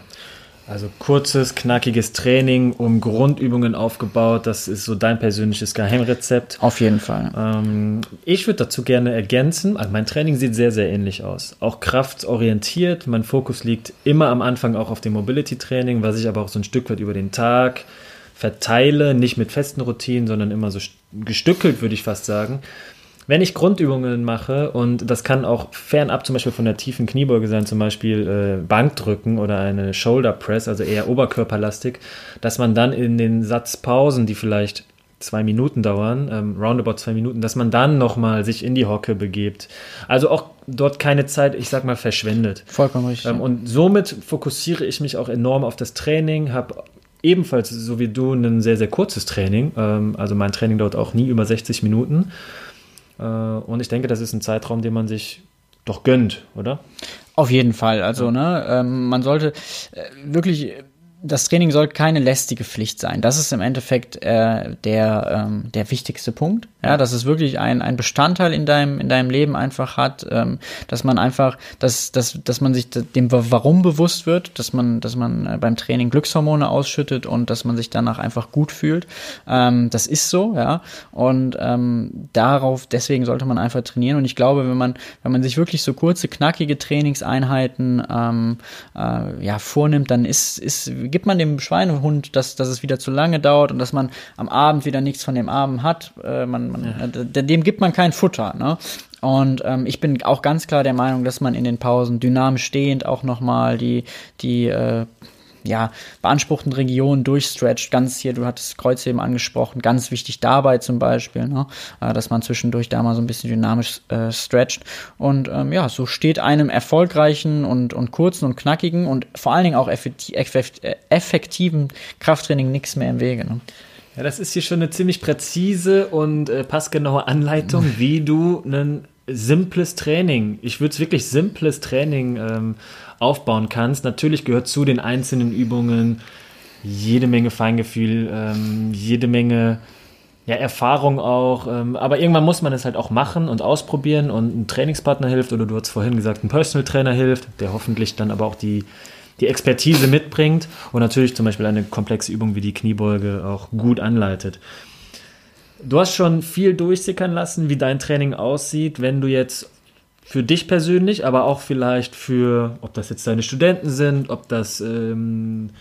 Also kurzes, knackiges Training, um Grundübungen aufgebaut. Das ist so dein persönliches Geheimrezept.
Auf jeden Fall.
Ähm, ich würde dazu gerne ergänzen, also mein Training sieht sehr, sehr ähnlich aus. Auch kraftorientiert. Mein Fokus liegt immer am Anfang auch auf dem Mobility-Training, was ich aber auch so ein Stück weit über den Tag verteile. Nicht mit festen Routinen, sondern immer so gestückelt, würde ich fast sagen. Wenn ich Grundübungen mache, und das kann auch fernab zum Beispiel von der tiefen Kniebeuge sein, zum Beispiel äh, Bankdrücken oder eine Shoulder Press, also eher oberkörperlastig, dass man dann in den Satzpausen, die vielleicht zwei Minuten dauern, ähm, roundabout zwei Minuten, dass man dann nochmal sich in die Hocke begebt. Also auch dort keine Zeit, ich sag mal, verschwendet.
Vollkommen richtig.
Ähm, und somit fokussiere ich mich auch enorm auf das Training, habe ebenfalls, so wie du, ein sehr, sehr kurzes Training. Ähm, also mein Training dauert auch nie über 60 Minuten. Äh, und ich denke, das ist ein Zeitraum, den man sich doch gönnt, oder?
Auf jeden Fall. Also, ne, ähm, man sollte äh, wirklich das Training soll keine lästige Pflicht sein. Das ist im Endeffekt äh, der, ähm, der wichtigste Punkt. Ja, dass es wirklich ein, ein Bestandteil in deinem, in deinem Leben einfach hat, ähm, dass man einfach, dass, dass, dass man sich dem Warum bewusst wird, dass man, dass man äh, beim Training Glückshormone ausschüttet und dass man sich danach einfach gut fühlt. Ähm, das ist so, ja. Und ähm, darauf, deswegen sollte man einfach trainieren. Und ich glaube, wenn man, wenn man sich wirklich so kurze, knackige Trainingseinheiten ähm, äh, ja, vornimmt, dann ist, ist gibt man dem Schweinehund, dass, dass es wieder zu lange dauert und dass man am Abend wieder nichts von dem Abend hat. Äh, man, man, ja. Dem gibt man kein Futter. Ne? Und ähm, ich bin auch ganz klar der Meinung, dass man in den Pausen dynamisch stehend auch nochmal die, die äh, ja, beanspruchten Regionen durchstretcht. Ganz hier, du hattest Kreuzheben angesprochen, ganz wichtig dabei zum Beispiel, ne? äh, dass man zwischendurch da mal so ein bisschen dynamisch äh, stretcht. Und ähm, ja, so steht einem erfolgreichen und, und kurzen und knackigen und vor allen Dingen auch effektiven Krafttraining nichts mehr im Wege. Ne?
Ja, das ist hier schon eine ziemlich präzise und äh, passgenaue Anleitung, wie du ein simples Training, ich würde es wirklich simples Training ähm, aufbauen kannst. Natürlich gehört zu den einzelnen Übungen jede Menge Feingefühl, ähm, jede Menge ja, Erfahrung auch. Ähm, aber irgendwann muss man es halt auch machen und ausprobieren und ein Trainingspartner hilft oder du hast vorhin gesagt, ein Personal Trainer hilft, der hoffentlich dann aber auch die, die Expertise mitbringt und natürlich zum Beispiel eine komplexe Übung wie die Kniebeuge auch gut anleitet. Du hast schon viel durchsickern lassen, wie dein Training aussieht, wenn du jetzt für dich persönlich, aber auch vielleicht für, ob das jetzt deine Studenten sind, ob das ähm,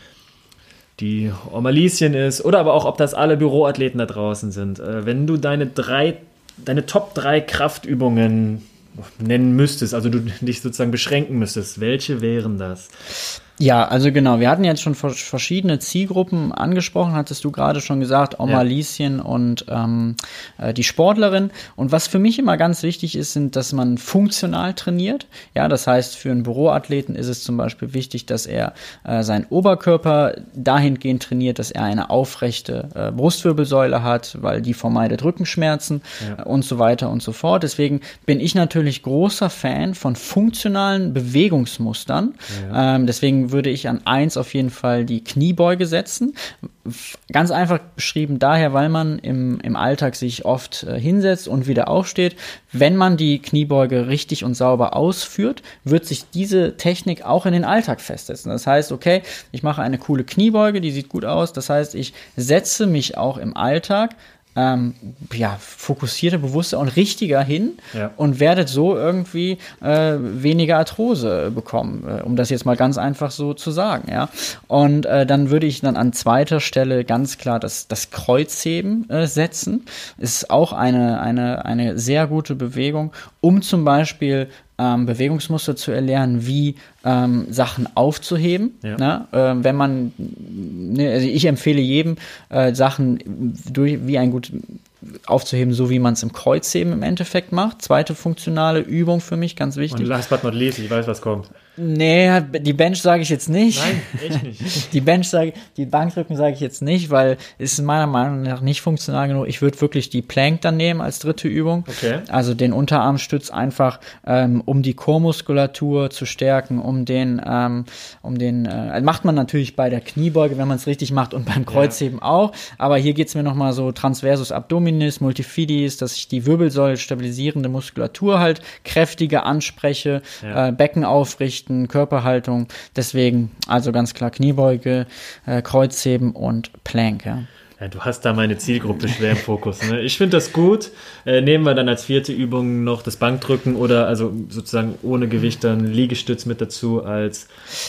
die Omalischen ist oder aber auch, ob das alle Büroathleten da draußen sind. Äh, wenn du deine drei, deine Top 3 Kraftübungen nennen müsstest, also du dich sozusagen beschränken müsstest, welche wären das?
Ja, also genau, wir hatten jetzt schon verschiedene Zielgruppen angesprochen, hattest du gerade schon gesagt, Oma ja. Lieschen und ähm, äh, die Sportlerin. Und was für mich immer ganz wichtig ist, sind, dass man funktional trainiert. Ja, das heißt, für einen Büroathleten ist es zum Beispiel wichtig, dass er äh, seinen Oberkörper dahingehend trainiert, dass er eine aufrechte äh, Brustwirbelsäule hat, weil die vermeidet Rückenschmerzen ja. und so weiter und so fort. Deswegen bin ich natürlich großer Fan von funktionalen Bewegungsmustern. Ja. Ähm, deswegen würde ich an eins auf jeden Fall die Kniebeuge setzen. Ganz einfach beschrieben daher, weil man im, im Alltag sich oft äh, hinsetzt und wieder aufsteht. Wenn man die Kniebeuge richtig und sauber ausführt, wird sich diese Technik auch in den Alltag festsetzen. Das heißt, okay, ich mache eine coole Kniebeuge, die sieht gut aus. Das heißt, ich setze mich auch im Alltag ähm, ja, fokussierter, bewusster und richtiger hin ja. und werdet so irgendwie äh, weniger Arthrose bekommen, äh, um das jetzt mal ganz einfach so zu sagen, ja. Und äh, dann würde ich dann an zweiter Stelle ganz klar das, das Kreuzheben äh, setzen. Ist auch eine, eine, eine sehr gute Bewegung, um zum Beispiel ähm, Bewegungsmuster zu erlernen, wie ähm, Sachen aufzuheben. Ja. Ne? Ähm, wenn man, ne, also ich empfehle jedem, äh, Sachen durch, wie ein gut aufzuheben, so wie man es im Kreuzheben im Endeffekt macht. Zweite funktionale Übung für mich, ganz wichtig. Und
last but not least, ich weiß, was kommt.
Nee, die Bench sage ich jetzt nicht.
Nein, echt nicht.
Die Bench sage die Bankdrücken sage ich jetzt nicht, weil es ist meiner Meinung nach nicht funktional genug. Ich würde wirklich die Plank dann nehmen als dritte Übung.
Okay.
Also den Unterarmstütz einfach, ähm, um die Chormuskulatur zu stärken, um den, ähm, um den, äh, macht man natürlich bei der Kniebeuge, wenn man es richtig macht und beim Kreuzheben ja. auch. Aber hier geht's mir nochmal so Transversus Abdominis, Multifidis, dass ich die Wirbelsäule stabilisierende Muskulatur halt kräftiger anspreche, ja. äh, Becken aufrichte Gewichten, Körperhaltung. Deswegen also ganz klar Kniebeuge, äh, Kreuzheben und Plank. Ja.
Ja, du hast da meine Zielgruppe schwer im Fokus. Ne? Ich finde das gut. Äh, nehmen wir dann als vierte Übung noch das Bankdrücken oder also sozusagen ohne Gewicht dann Liegestütz mit dazu als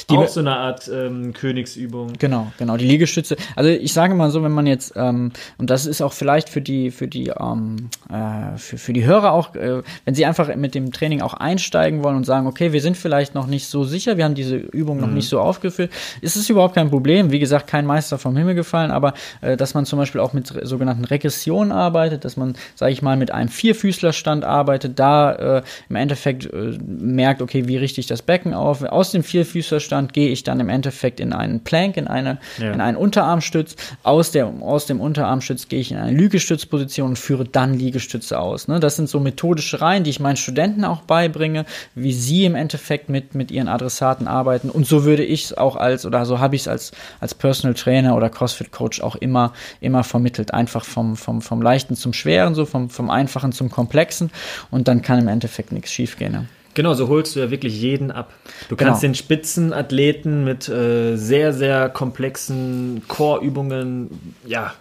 die, auch so eine Art ähm, Königsübung.
Genau, genau, die Liegestütze. Also ich sage mal so, wenn man jetzt, ähm, und das ist auch vielleicht für die, für die, ähm, äh, für, für die Hörer auch, äh, wenn sie einfach mit dem Training auch einsteigen wollen und sagen, okay, wir sind vielleicht noch nicht so sicher, wir haben diese Übung mhm. noch nicht so aufgeführt, ist es überhaupt kein Problem. Wie gesagt, kein Meister vom Himmel gefallen, aber äh, dass man man zum Beispiel auch mit sogenannten Regressionen arbeitet, dass man, sage ich mal, mit einem Vierfüßlerstand arbeitet, da äh, im Endeffekt äh, merkt, okay, wie richte ich das Becken auf? Aus dem Vierfüßlerstand gehe ich dann im Endeffekt in einen Plank, in, eine, ja. in einen Unterarmstütz. Aus, der, aus dem Unterarmstütz gehe ich in eine Liegestützposition und führe dann Liegestütze aus. Ne? Das sind so methodische Reihen, die ich meinen Studenten auch beibringe, wie sie im Endeffekt mit, mit ihren Adressaten arbeiten. Und so würde ich es auch als, oder so habe ich es als, als Personal Trainer oder CrossFit Coach auch immer immer vermittelt. Einfach vom, vom, vom Leichten zum Schweren, so vom, vom Einfachen zum Komplexen und dann kann im Endeffekt nichts schiefgehen. Ne?
Genau, so holst du ja wirklich jeden ab. Du kannst genau. den Spitzenathleten mit äh, sehr, sehr komplexen Core-Übungen, ja,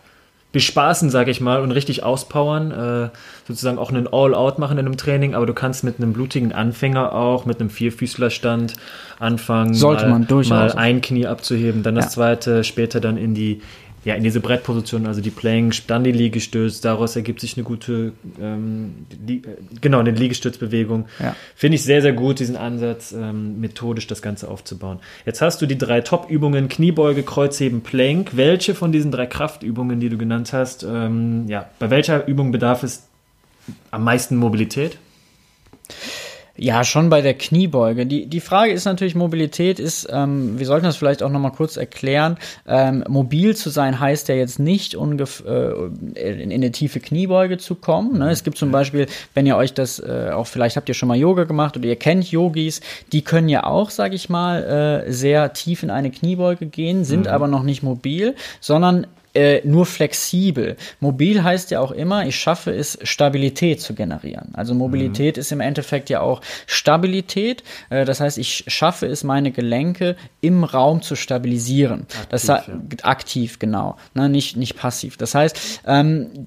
bespaßen, sage ich mal, und richtig auspowern, äh, sozusagen auch einen All-Out machen in einem Training, aber du kannst mit einem blutigen Anfänger auch, mit einem Vierfüßlerstand anfangen,
Sollte mal, man durchaus.
mal ein Knie abzuheben, dann das ja. zweite, später dann in die ja, in diese Brettposition, also die Plank, dann die Liegestütz, daraus ergibt sich eine gute, ähm, die, äh, genau, eine Liegestützbewegung. Ja. Finde ich sehr, sehr gut, diesen Ansatz, ähm, methodisch das Ganze aufzubauen. Jetzt hast du die drei Top-Übungen, Kniebeuge, Kreuzheben, Plank. Welche von diesen drei Kraftübungen, die du genannt hast, ähm, ja, bei welcher Übung bedarf es am meisten Mobilität?
Ja, schon bei der Kniebeuge. Die, die Frage ist natürlich, Mobilität ist, ähm, wir sollten das vielleicht auch nochmal kurz erklären, ähm, mobil zu sein heißt ja jetzt nicht ungef äh, in, in eine tiefe Kniebeuge zu kommen. Ne? Es gibt zum Beispiel, wenn ihr euch das, äh, auch vielleicht habt ihr schon mal Yoga gemacht oder ihr kennt Yogis, die können ja auch, sag ich mal, äh, sehr tief in eine Kniebeuge gehen, sind mhm. aber noch nicht mobil, sondern äh, nur flexibel. Mobil heißt ja auch immer, ich schaffe es, Stabilität zu generieren. Also Mobilität mhm. ist im Endeffekt ja auch Stabilität. Äh, das heißt, ich schaffe es, meine Gelenke im Raum zu stabilisieren. Aktiv, das ja. aktiv genau, ne, nicht, nicht passiv. Das heißt, ähm,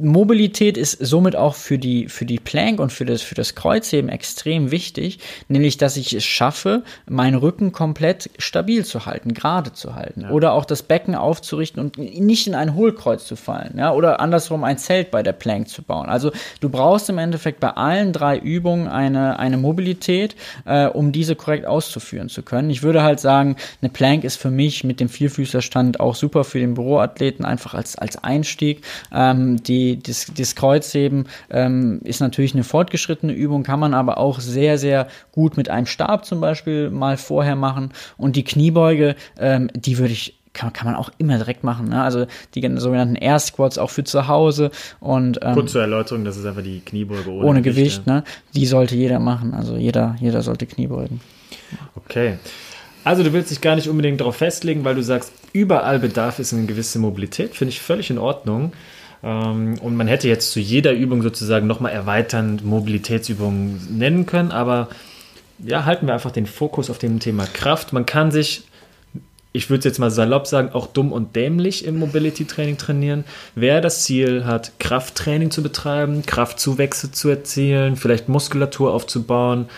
Mobilität ist somit auch für die, für die Plank und für das, für das Kreuzheben extrem wichtig, nämlich, dass ich es schaffe, meinen Rücken komplett stabil zu halten, gerade zu halten ja. oder auch das Becken aufzurichten und nicht in ein Hohlkreuz zu fallen, ja, oder andersrum ein Zelt bei der Plank zu bauen. Also du brauchst im Endeffekt bei allen drei Übungen eine, eine Mobilität, äh, um diese korrekt auszuführen zu können. Ich würde halt sagen, eine Plank ist für mich mit dem Vierfüßlerstand auch super für den Büroathleten, einfach als, als Einstieg. Ähm, die das, das Kreuzheben ähm, ist natürlich eine fortgeschrittene Übung, kann man aber auch sehr, sehr gut mit einem Stab zum Beispiel mal vorher machen. Und die Kniebeuge, ähm, die würde ich kann, kann man auch immer direkt machen. Ne? Also die sogenannten Air Squats auch für zu Hause. Und,
ähm, Kurz zur Erläuterung, das ist einfach die Kniebeuge
ohne, ohne Gewicht. Gewicht ne? Die sollte jeder machen. Also jeder, jeder sollte Kniebeugen.
Okay. Also du willst dich gar nicht unbedingt darauf festlegen, weil du sagst, überall bedarf es eine gewisse Mobilität. Finde ich völlig in Ordnung. Ähm, und man hätte jetzt zu jeder Übung sozusagen nochmal erweiternd Mobilitätsübungen nennen können, aber ja, halten wir einfach den Fokus auf dem Thema Kraft. Man kann sich, ich würde jetzt mal salopp sagen, auch dumm und dämlich im Mobility-Training trainieren. Wer das Ziel hat, Krafttraining zu betreiben, Kraftzuwächse zu erzielen, vielleicht Muskulatur aufzubauen,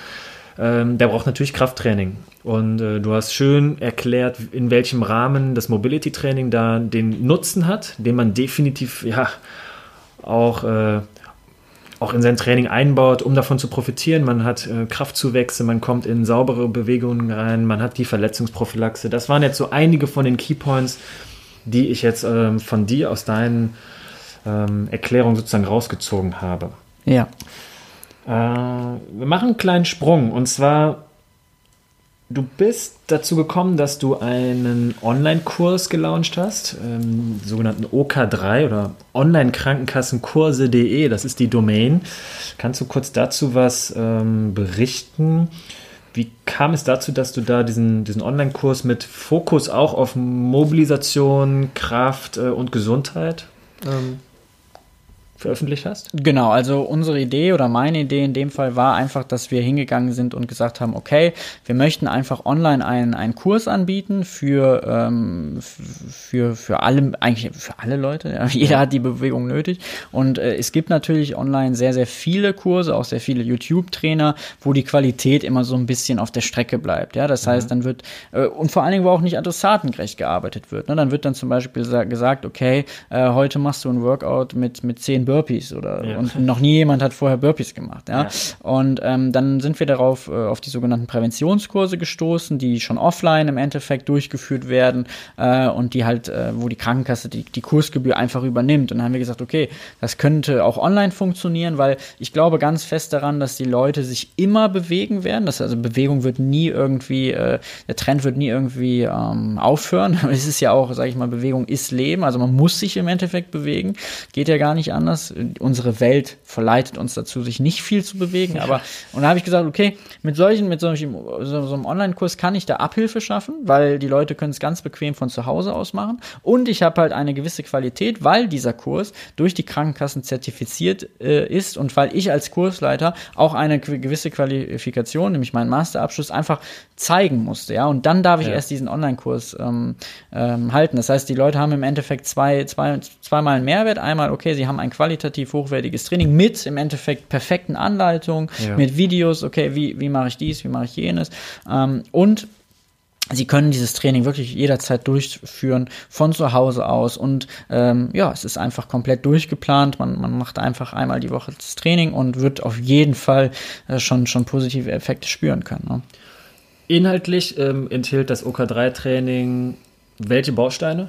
ähm, der braucht natürlich Krafttraining. Und äh, du hast schön erklärt, in welchem Rahmen das Mobility Training da den Nutzen hat, den man definitiv ja auch, äh, auch in sein Training einbaut, um davon zu profitieren. Man hat äh, Kraftzuwächse, man kommt in saubere Bewegungen rein, man hat die Verletzungsprophylaxe. Das waren jetzt so einige von den Keypoints, die ich jetzt ähm, von dir aus deinen ähm, Erklärungen sozusagen rausgezogen habe.
Ja.
Äh, wir machen einen kleinen Sprung und zwar Du bist dazu gekommen, dass du einen Online-Kurs gelauncht hast, ähm, sogenannten OK3 oder Online-Krankenkassenkurse.de, das ist die Domain. Kannst du kurz dazu was ähm, berichten? Wie kam es dazu, dass du da diesen, diesen Online-Kurs mit Fokus auch auf Mobilisation, Kraft äh, und Gesundheit ähm, veröffentlicht hast?
Genau, also unsere Idee oder meine Idee in dem Fall war einfach, dass wir hingegangen sind und gesagt haben, okay, wir möchten einfach online einen, einen Kurs anbieten für, ähm, für, für alle, eigentlich für alle Leute. Ja. Jeder hat die Bewegung nötig. Und äh, es gibt natürlich online sehr, sehr viele Kurse, auch sehr viele YouTube-Trainer, wo die Qualität immer so ein bisschen auf der Strecke bleibt. Ja, das heißt, mhm. dann wird, äh, und vor allen Dingen, wo auch nicht adressatengerecht gearbeitet wird. Ne? Dann wird dann zum Beispiel gesagt, okay, äh, heute machst du ein Workout mit, mit zehn Burpees oder ja. und noch nie jemand hat vorher Burpees gemacht. Ja? ja. Und ähm, dann sind wir darauf äh, auf die sogenannten Präventionskurse gestoßen, die schon offline im Endeffekt durchgeführt werden äh, und die halt, äh, wo die Krankenkasse die, die Kursgebühr einfach übernimmt. Und dann haben wir gesagt, okay, das könnte auch online funktionieren, weil ich glaube ganz fest daran, dass die Leute sich immer bewegen werden. Das, also Bewegung wird nie irgendwie, äh, der Trend wird nie irgendwie ähm, aufhören. Es ist ja auch, sage ich mal, Bewegung ist Leben. Also man muss sich im Endeffekt bewegen. Geht ja gar nicht anders anders. Unsere Welt verleitet uns dazu, sich nicht viel zu bewegen. Aber und da habe ich gesagt, okay, mit solchen, mit solchen, so, so einem Online-Kurs kann ich da Abhilfe schaffen, weil die Leute können es ganz bequem von zu Hause aus machen. Und ich habe halt eine gewisse Qualität, weil dieser Kurs durch die Krankenkassen zertifiziert äh, ist und weil ich als Kursleiter auch eine gewisse Qualifikation, nämlich meinen Masterabschluss, einfach zeigen musste. Ja, und dann darf ich ja. erst diesen Online-Kurs ähm, ähm, halten. Das heißt, die Leute haben im Endeffekt zwei, zwei, zweimal einen Mehrwert. Einmal, okay, sie haben ein qualitativ hochwertiges Training mit im Endeffekt perfekten Anleitungen, ja. mit Videos, okay, wie, wie mache ich dies, wie mache ich jenes. Ähm, und Sie können dieses Training wirklich jederzeit durchführen von zu Hause aus und ähm, ja, es ist einfach komplett durchgeplant. Man, man macht einfach einmal die Woche das Training und wird auf jeden Fall äh, schon, schon positive Effekte spüren können. Ne?
Inhaltlich ähm, enthält das OK3-Training welche Bausteine?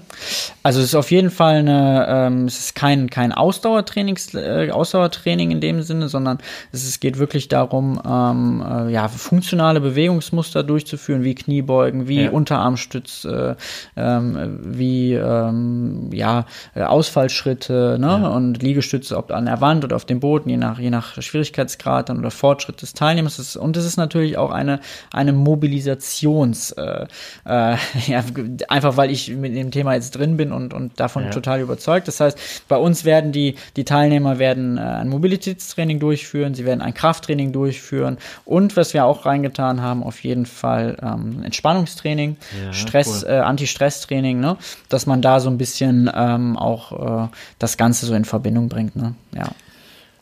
Also es ist auf jeden Fall eine, ähm, es ist kein, kein Ausdauertrainings, äh, Ausdauertraining in dem Sinne, sondern es, es geht wirklich darum, ähm, äh, ja, funktionale Bewegungsmuster durchzuführen, wie Kniebeugen, wie ja. Unterarmstütz, äh, ähm, wie ähm, ja, Ausfallschritte ne? Ja. und Liegestütze, ob an der Wand oder auf dem Boden, je nach, je nach Schwierigkeitsgrad dann oder Fortschritt des Teilnehmers. Und es ist natürlich auch eine, eine Mobilisations, äh, äh, einfach weil weil ich mit dem Thema jetzt drin bin und, und davon ja. total überzeugt. Das heißt, bei uns werden die, die Teilnehmer werden äh, ein Mobilitätstraining durchführen, sie werden ein Krafttraining durchführen und was wir auch reingetan haben, auf jeden Fall ähm, Entspannungstraining, ja, Stress, cool. äh, Anti-Stress-Training, ne? dass man da so ein bisschen ähm, auch äh, das Ganze so in Verbindung bringt. Ne? Ja.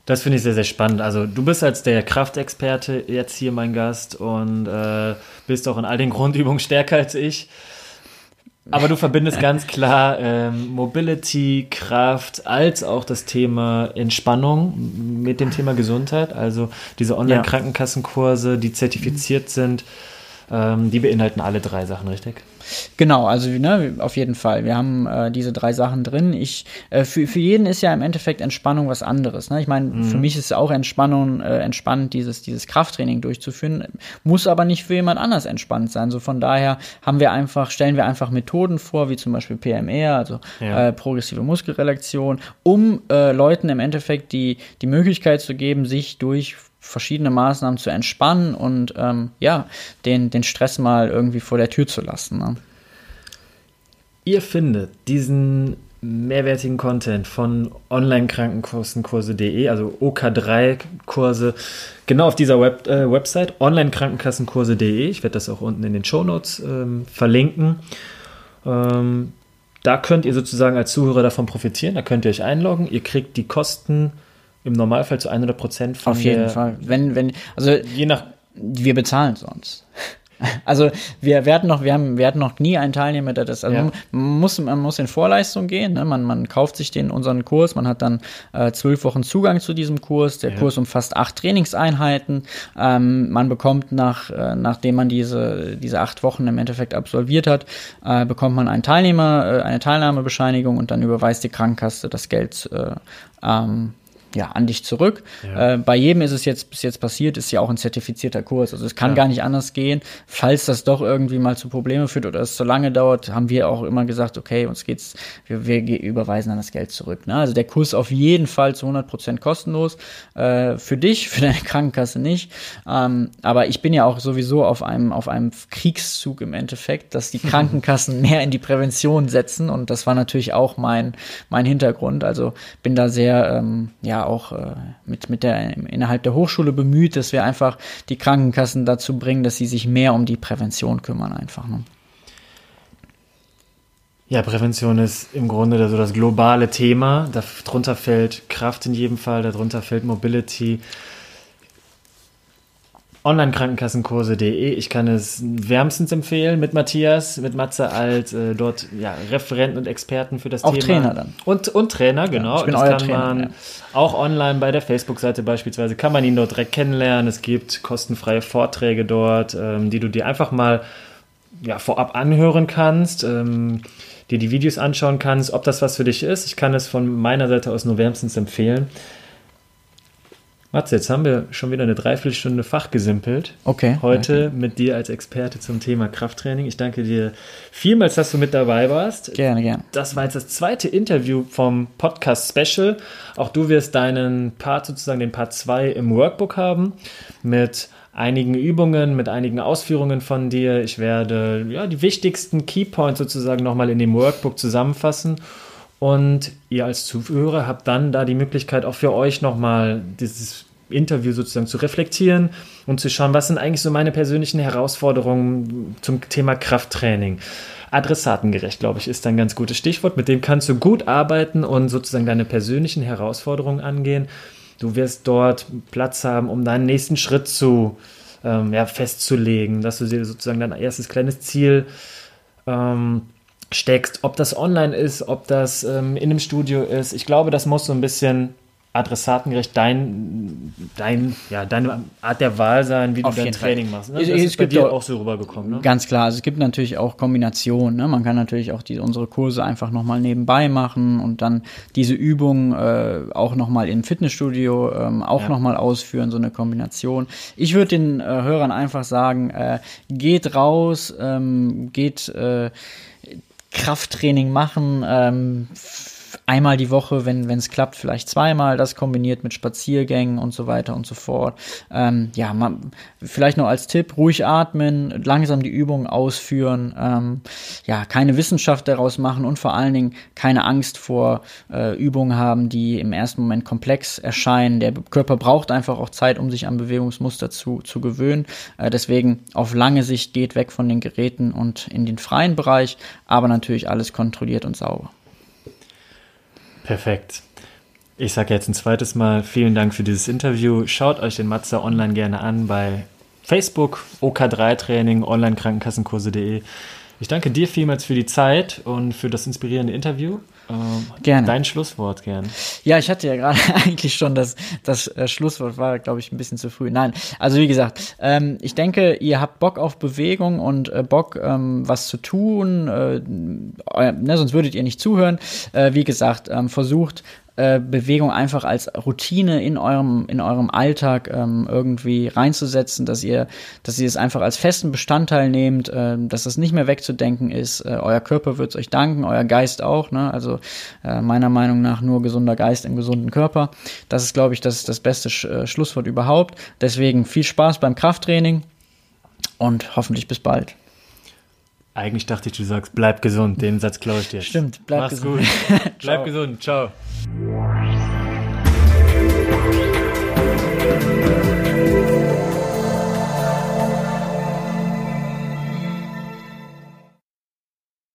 Das finde ich sehr, sehr spannend. Also du bist als der Kraftexperte jetzt hier mein Gast und äh, bist auch in all den Grundübungen stärker als ich. Aber du verbindest ganz klar ähm, Mobility, Kraft, als auch das Thema Entspannung mit dem Thema Gesundheit. Also diese Online-Krankenkassenkurse, die zertifiziert sind, ähm, die beinhalten alle drei Sachen, richtig?
Genau, also ne, auf jeden Fall. Wir haben äh, diese drei Sachen drin. Ich, äh, für, für jeden ist ja im Endeffekt Entspannung was anderes. Ne? Ich meine, mhm. für mich ist es auch Entspannung, äh, entspannend, dieses, dieses Krafttraining durchzuführen, muss aber nicht für jemand anders entspannt sein. So von daher haben wir einfach, stellen wir einfach Methoden vor, wie zum Beispiel PMR, also ja. äh, progressive Muskelrelaktion, um äh, Leuten im Endeffekt die, die Möglichkeit zu geben, sich durch verschiedene Maßnahmen zu entspannen und ähm, ja, den, den Stress mal irgendwie vor der Tür zu lassen. Ne?
Ihr findet diesen mehrwertigen Content von Online-Krankenkassenkurse.de, also OK3-Kurse, genau auf dieser Web, äh, Website, Online-Krankenkassenkurse.de. Ich werde das auch unten in den Shownotes ähm, verlinken. Ähm, da könnt ihr sozusagen als Zuhörer davon profitieren, da könnt ihr euch einloggen. Ihr kriegt die Kosten im Normalfall zu 100 Prozent
von Auf jeden Fall. Wenn, wenn, also, je nach. Wir bezahlen sonst. Also wir, wir, hatten noch, wir, haben, wir hatten noch nie einen Teilnehmer, der das, also ja. man, muss, man muss in Vorleistung gehen, ne? man, man kauft sich den unseren Kurs, man hat dann äh, zwölf Wochen Zugang zu diesem Kurs, der ja. Kurs umfasst acht Trainingseinheiten, ähm, man bekommt nach, äh, nachdem man diese, diese acht Wochen im Endeffekt absolviert hat, äh, bekommt man einen Teilnehmer, äh, eine Teilnahmebescheinigung und dann überweist die Krankenkasse das Geld äh, ähm, ja, an dich zurück. Ja. Äh, bei jedem ist es jetzt bis jetzt passiert, ist ja auch ein zertifizierter Kurs. Also es kann ja. gar nicht anders gehen. Falls das doch irgendwie mal zu Problemen führt oder es zu lange dauert, haben wir auch immer gesagt, okay, uns geht's, wir, wir überweisen dann das Geld zurück. Ne? Also der Kurs auf jeden Fall zu 100 Prozent kostenlos. Äh, für dich, für deine Krankenkasse nicht. Ähm, aber ich bin ja auch sowieso auf einem, auf einem Kriegszug im Endeffekt, dass die Krankenkassen mehr in die Prävention setzen. Und das war natürlich auch mein, mein Hintergrund. Also bin da sehr, ähm, ja, auch äh, mit, mit der, innerhalb der Hochschule bemüht, dass wir einfach die Krankenkassen dazu bringen, dass sie sich mehr um die Prävention kümmern einfach. Ne?
Ja, Prävention ist im Grunde so das globale Thema. Darunter fällt Kraft in jedem Fall, darunter fällt Mobility, Online-Krankenkassenkurse.de. Ich kann es wärmstens empfehlen mit Matthias, mit Matze als äh, dort ja, Referenten und Experten für das
auch
Thema.
Trainer dann.
Und, und Trainer, genau. Ja, ich bin das euer kann Trainer, man ja. auch online bei der Facebook-Seite beispielsweise, kann man ihn dort direkt kennenlernen. Es gibt kostenfreie Vorträge dort, ähm, die du dir einfach mal ja, vorab anhören kannst. Ähm, dir die Videos anschauen kannst, ob das was für dich ist. Ich kann es von meiner Seite aus nur wärmstens empfehlen. Matze, jetzt haben wir schon wieder eine Dreiviertelstunde Fach gesimpelt.
Okay.
Heute
okay.
mit dir als Experte zum Thema Krafttraining. Ich danke dir vielmals, dass du mit dabei warst.
Gerne, gerne.
Das war jetzt das zweite Interview vom Podcast Special. Auch du wirst deinen Part sozusagen, den Part 2 im Workbook haben mit einigen Übungen, mit einigen Ausführungen von dir. Ich werde ja, die wichtigsten Keypoints sozusagen nochmal in dem Workbook zusammenfassen und ihr als Zuhörer habt dann da die Möglichkeit auch für euch nochmal dieses Interview sozusagen zu reflektieren und zu schauen, was sind eigentlich so meine persönlichen Herausforderungen zum Thema Krafttraining. Adressatengerecht, glaube ich, ist ein ganz gutes Stichwort. Mit dem kannst du gut arbeiten und sozusagen deine persönlichen Herausforderungen angehen. Du wirst dort Platz haben, um deinen nächsten Schritt zu ähm, ja, festzulegen, dass du dir sozusagen dein erstes kleines Ziel ähm, steckst, ob das online ist, ob das ähm, in einem Studio ist. Ich glaube, das muss so ein bisschen adressatengerecht dein, dein, ja, deine Art der Wahl sein, wie du dein Training Fall. machst. Ne?
Das es, ist bei dir auch so rübergekommen. Ne? Ganz klar, also es gibt natürlich auch Kombinationen. Ne? Man kann natürlich auch die, unsere Kurse einfach nochmal nebenbei machen und dann diese Übungen äh, auch nochmal im Fitnessstudio ähm, auch ja. nochmal ausführen, so eine Kombination. Ich würde den äh, Hörern einfach sagen, äh, geht raus, ähm, geht äh, Krafttraining machen, ähm, einmal die Woche, wenn es klappt, vielleicht zweimal, das kombiniert mit Spaziergängen und so weiter und so fort. Ähm, ja, man, vielleicht noch als Tipp, ruhig atmen, langsam die Übungen ausführen, ähm, ja, keine Wissenschaft daraus machen und vor allen Dingen keine Angst vor äh, Übungen haben, die im ersten Moment komplex erscheinen. Der Körper braucht einfach auch Zeit, um sich an Bewegungsmuster zu, zu gewöhnen. Äh, deswegen auf lange Sicht geht weg von den Geräten und in den freien Bereich, aber natürlich alles kontrolliert und sauber.
Perfekt. Ich sage jetzt ein zweites Mal vielen Dank für dieses Interview. Schaut euch den Matze online gerne an bei Facebook, OK3 Training, Online-Krankenkassenkurse.de. Ich danke dir vielmals für die Zeit und für das inspirierende Interview.
Ähm, gerne.
Dein Schlusswort gern.
Ja, ich hatte ja gerade eigentlich schon das, das äh, Schlusswort, war, glaube ich, ein bisschen zu früh. Nein, also wie gesagt, ähm, ich denke, ihr habt Bock auf Bewegung und äh, Bock, ähm, was zu tun, äh, ne, sonst würdet ihr nicht zuhören. Äh, wie gesagt, ähm, versucht äh, Bewegung einfach als Routine in eurem, in eurem Alltag ähm, irgendwie reinzusetzen, dass ihr, dass ihr es einfach als festen Bestandteil nehmt, äh, dass das nicht mehr wegzudenken ist. Äh, euer Körper wird euch danken, euer Geist auch. Ne? Also äh, meiner Meinung nach nur gesunder Geist im gesunden Körper. Das ist, glaube ich, das, das beste Sch äh, Schlusswort überhaupt. Deswegen viel Spaß beim Krafttraining und hoffentlich bis bald.
Eigentlich dachte ich, du sagst, bleib gesund. Den Satz klaue ich dir.
Stimmt, bleib
Mach's
gesund.
gut. bleib gesund. Ciao.